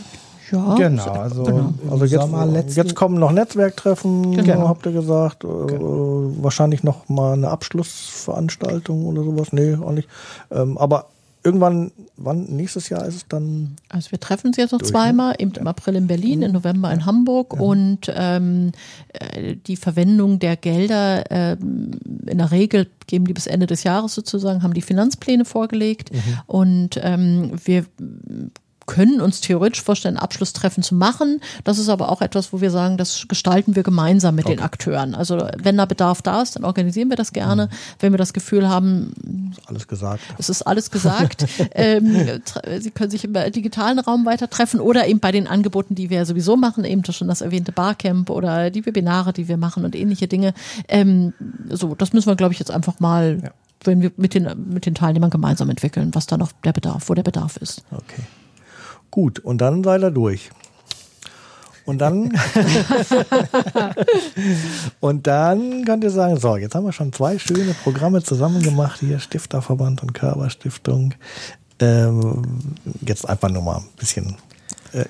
Ja, genau. Also, genau. also jetzt, jetzt kommen noch Netzwerktreffen, genau. habt ihr gesagt. Äh, genau. wahrscheinlich noch mal eine Abschlussveranstaltung oder sowas. Nee, auch nicht. Ähm, aber irgendwann, wann nächstes Jahr ist es dann? Also wir treffen uns jetzt noch durch, ne? zweimal, ne? eben im April in Berlin, im November in Hamburg ja. und ähm, äh, die Verwendung der Gelder ähm, in der Regel geben die bis Ende des Jahres sozusagen, haben die Finanzpläne vorgelegt mhm. und ähm, wir können uns theoretisch vorstellen, Abschlusstreffen zu machen. Das ist aber auch etwas, wo wir sagen, das gestalten wir gemeinsam mit okay. den Akteuren. Also wenn da Bedarf da ist, dann organisieren wir das gerne. Mhm. Wenn wir das Gefühl haben, alles gesagt. Es ist alles gesagt. ähm, Sie können sich im digitalen Raum weiter treffen oder eben bei den Angeboten, die wir sowieso machen, eben schon das erwähnte Barcamp oder die Webinare, die wir machen und ähnliche Dinge. Ähm, so, das müssen wir, glaube ich, jetzt einfach mal ja wenn wir mit den, mit den Teilnehmern gemeinsam entwickeln, was da noch der Bedarf, wo der Bedarf ist. Okay. Gut, und dann seid ihr durch. Und dann, und dann könnt ihr sagen, so, jetzt haben wir schon zwei schöne Programme zusammen gemacht, hier Stifterverband und Körperstiftung. Ähm, jetzt einfach nur mal ein bisschen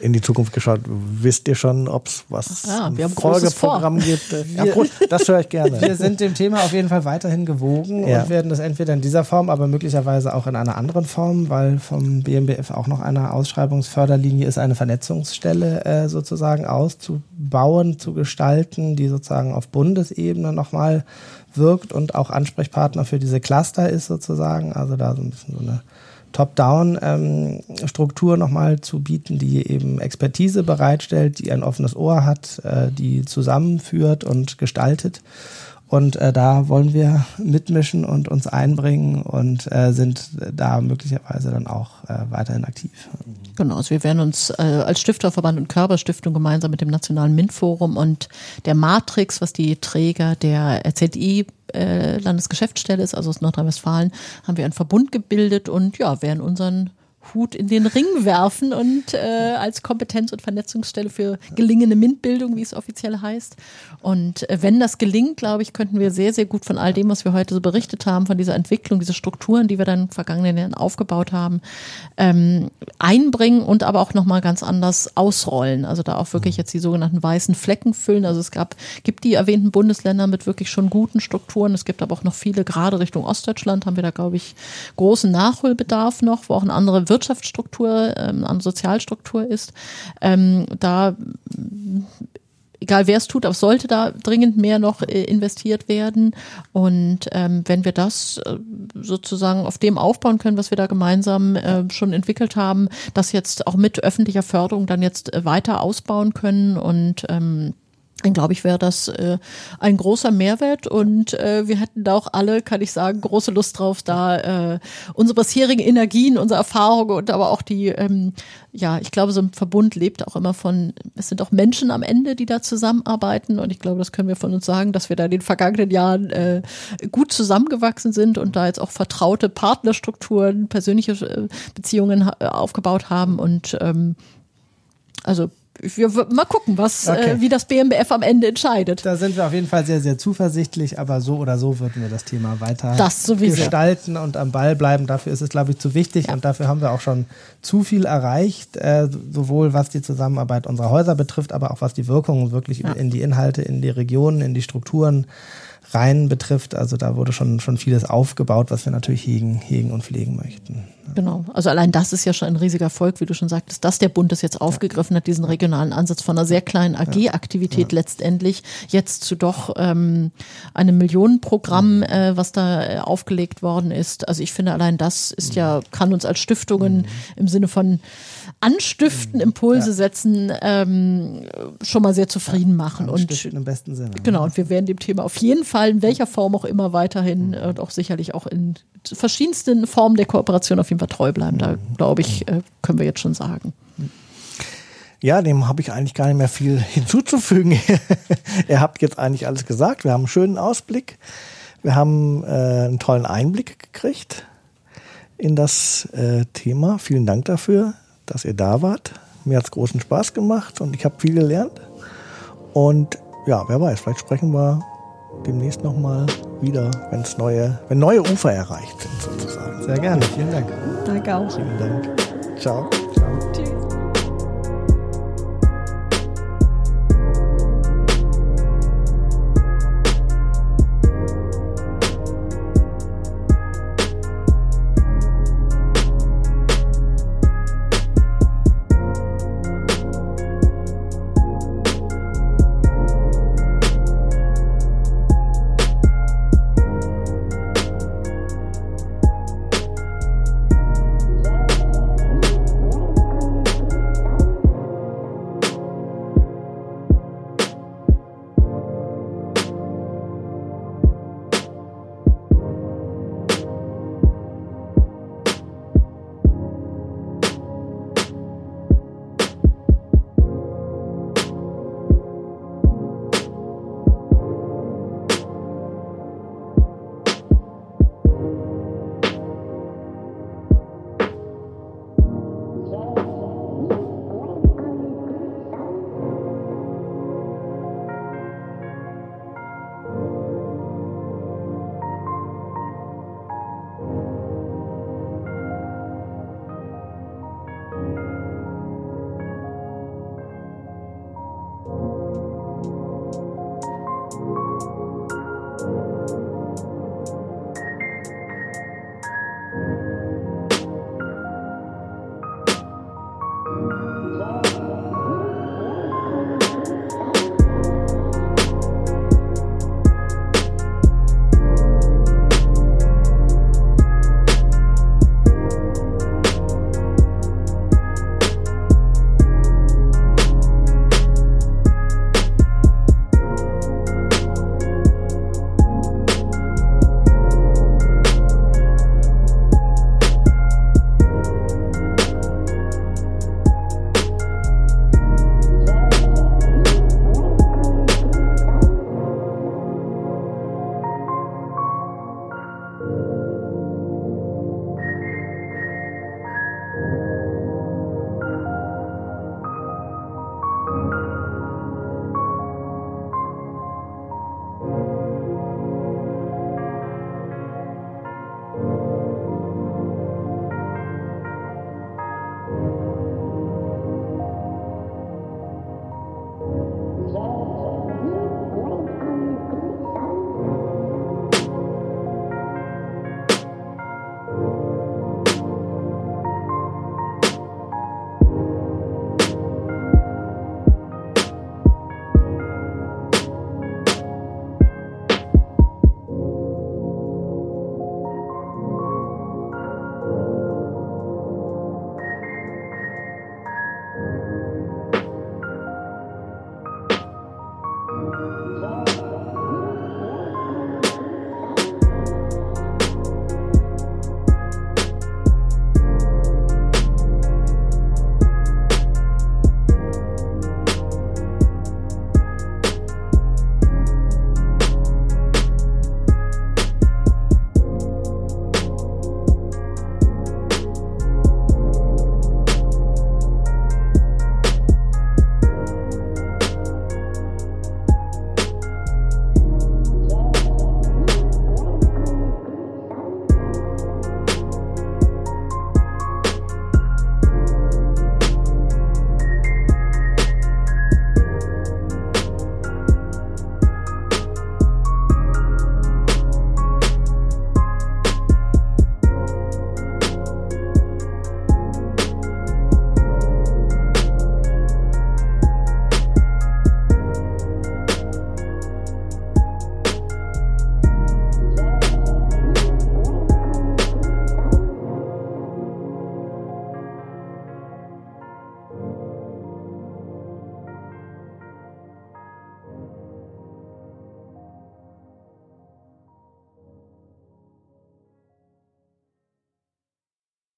in die Zukunft geschaut. Wisst ihr schon, ob es was wir haben Folgeprogramm gibt? Ja, das höre ich gerne. Wir sind dem Thema auf jeden Fall weiterhin gewogen ja. und werden das entweder in dieser Form, aber möglicherweise auch in einer anderen Form, weil vom BMBF auch noch eine Ausschreibungsförderlinie ist, eine Vernetzungsstelle äh, sozusagen auszubauen, zu gestalten, die sozusagen auf Bundesebene nochmal wirkt und auch Ansprechpartner für diese Cluster ist sozusagen. Also da so ein bisschen so eine Top-Down-Struktur ähm, nochmal zu bieten, die eben Expertise bereitstellt, die ein offenes Ohr hat, äh, die zusammenführt und gestaltet. Und äh, da wollen wir mitmischen und uns einbringen und äh, sind da möglicherweise dann auch äh, weiterhin aktiv. Genau, also wir werden uns äh, als Stifterverband und Körperstiftung gemeinsam mit dem Nationalen MINT-Forum und der Matrix, was die Träger der RZI äh, Landesgeschäftsstelle ist, also aus Nordrhein-Westfalen, haben wir einen Verbund gebildet und ja, werden unseren Hut in den Ring werfen und äh, als Kompetenz- und Vernetzungsstelle für gelingende MINT-Bildung, wie es offiziell heißt. Und äh, wenn das gelingt, glaube ich, könnten wir sehr, sehr gut von all dem, was wir heute so berichtet haben, von dieser Entwicklung, diese Strukturen, die wir dann in den vergangenen Jahren aufgebaut haben, ähm, einbringen und aber auch nochmal ganz anders ausrollen. Also da auch wirklich jetzt die sogenannten weißen Flecken füllen. Also es gab, gibt die erwähnten Bundesländer mit wirklich schon guten Strukturen. Es gibt aber auch noch viele, gerade Richtung Ostdeutschland haben wir da, glaube ich, großen Nachholbedarf noch, wo auch eine andere Wirtschaftsstruktur, ähm, an Sozialstruktur ist. Ähm, da egal wer es tut, aber sollte da dringend mehr noch äh, investiert werden. Und ähm, wenn wir das äh, sozusagen auf dem aufbauen können, was wir da gemeinsam äh, schon entwickelt haben, das jetzt auch mit öffentlicher Förderung dann jetzt äh, weiter ausbauen können und ähm, glaube ich, wäre das äh, ein großer Mehrwert. Und äh, wir hätten da auch alle, kann ich sagen, große Lust drauf, da äh, unsere bisherigen Energien, unsere Erfahrungen und aber auch die, ähm, ja, ich glaube, so ein Verbund lebt auch immer von, es sind auch Menschen am Ende, die da zusammenarbeiten. Und ich glaube, das können wir von uns sagen, dass wir da in den vergangenen Jahren äh, gut zusammengewachsen sind und da jetzt auch vertraute Partnerstrukturen, persönliche äh, Beziehungen äh, aufgebaut haben. Und ähm, also wir mal gucken, was, äh, okay. äh, wie das BMBF am Ende entscheidet. Da sind wir auf jeden Fall sehr, sehr zuversichtlich, aber so oder so würden wir das Thema weiter das gestalten und am Ball bleiben. Dafür ist es, glaube ich, zu wichtig ja. und dafür haben wir auch schon zu viel erreicht, äh, sowohl was die Zusammenarbeit unserer Häuser betrifft, aber auch was die Wirkungen wirklich ja. in die Inhalte, in die Regionen, in die Strukturen rein betrifft. Also da wurde schon, schon vieles aufgebaut, was wir natürlich hegen, hegen und pflegen möchten. Genau. Also allein das ist ja schon ein riesiger Erfolg, wie du schon sagtest, dass der Bund das jetzt aufgegriffen ja. hat, diesen regionalen Ansatz von einer sehr kleinen AG-Aktivität ja. letztendlich jetzt zu doch ähm, einem Millionenprogramm, äh, was da äh, aufgelegt worden ist. Also ich finde allein das ist ja, kann uns als Stiftungen mhm. im Sinne von anstiften, Impulse ja. setzen, ähm, schon mal sehr zufrieden machen. Anstiften und im besten Sinne. Genau, und wir werden dem Thema auf jeden Fall in welcher Form auch immer weiterhin mhm. und auch sicherlich auch in verschiedensten Formen der Kooperation auf jeden Fall treu bleiben. Da glaube ich, äh, können wir jetzt schon sagen. Ja, dem habe ich eigentlich gar nicht mehr viel hinzuzufügen. Ihr habt jetzt eigentlich alles gesagt. Wir haben einen schönen Ausblick. Wir haben äh, einen tollen Einblick gekriegt in das äh, Thema. Vielen Dank dafür dass ihr da wart. Mir hat es großen Spaß gemacht und ich habe viel gelernt. Und ja, wer weiß, vielleicht sprechen wir demnächst nochmal wieder, wenn's neue, wenn neue Ufer erreicht sind sozusagen. Sehr gerne, vielen Dank. Danke auch. Vielen Dank. Ciao. Ciao. Tschüss.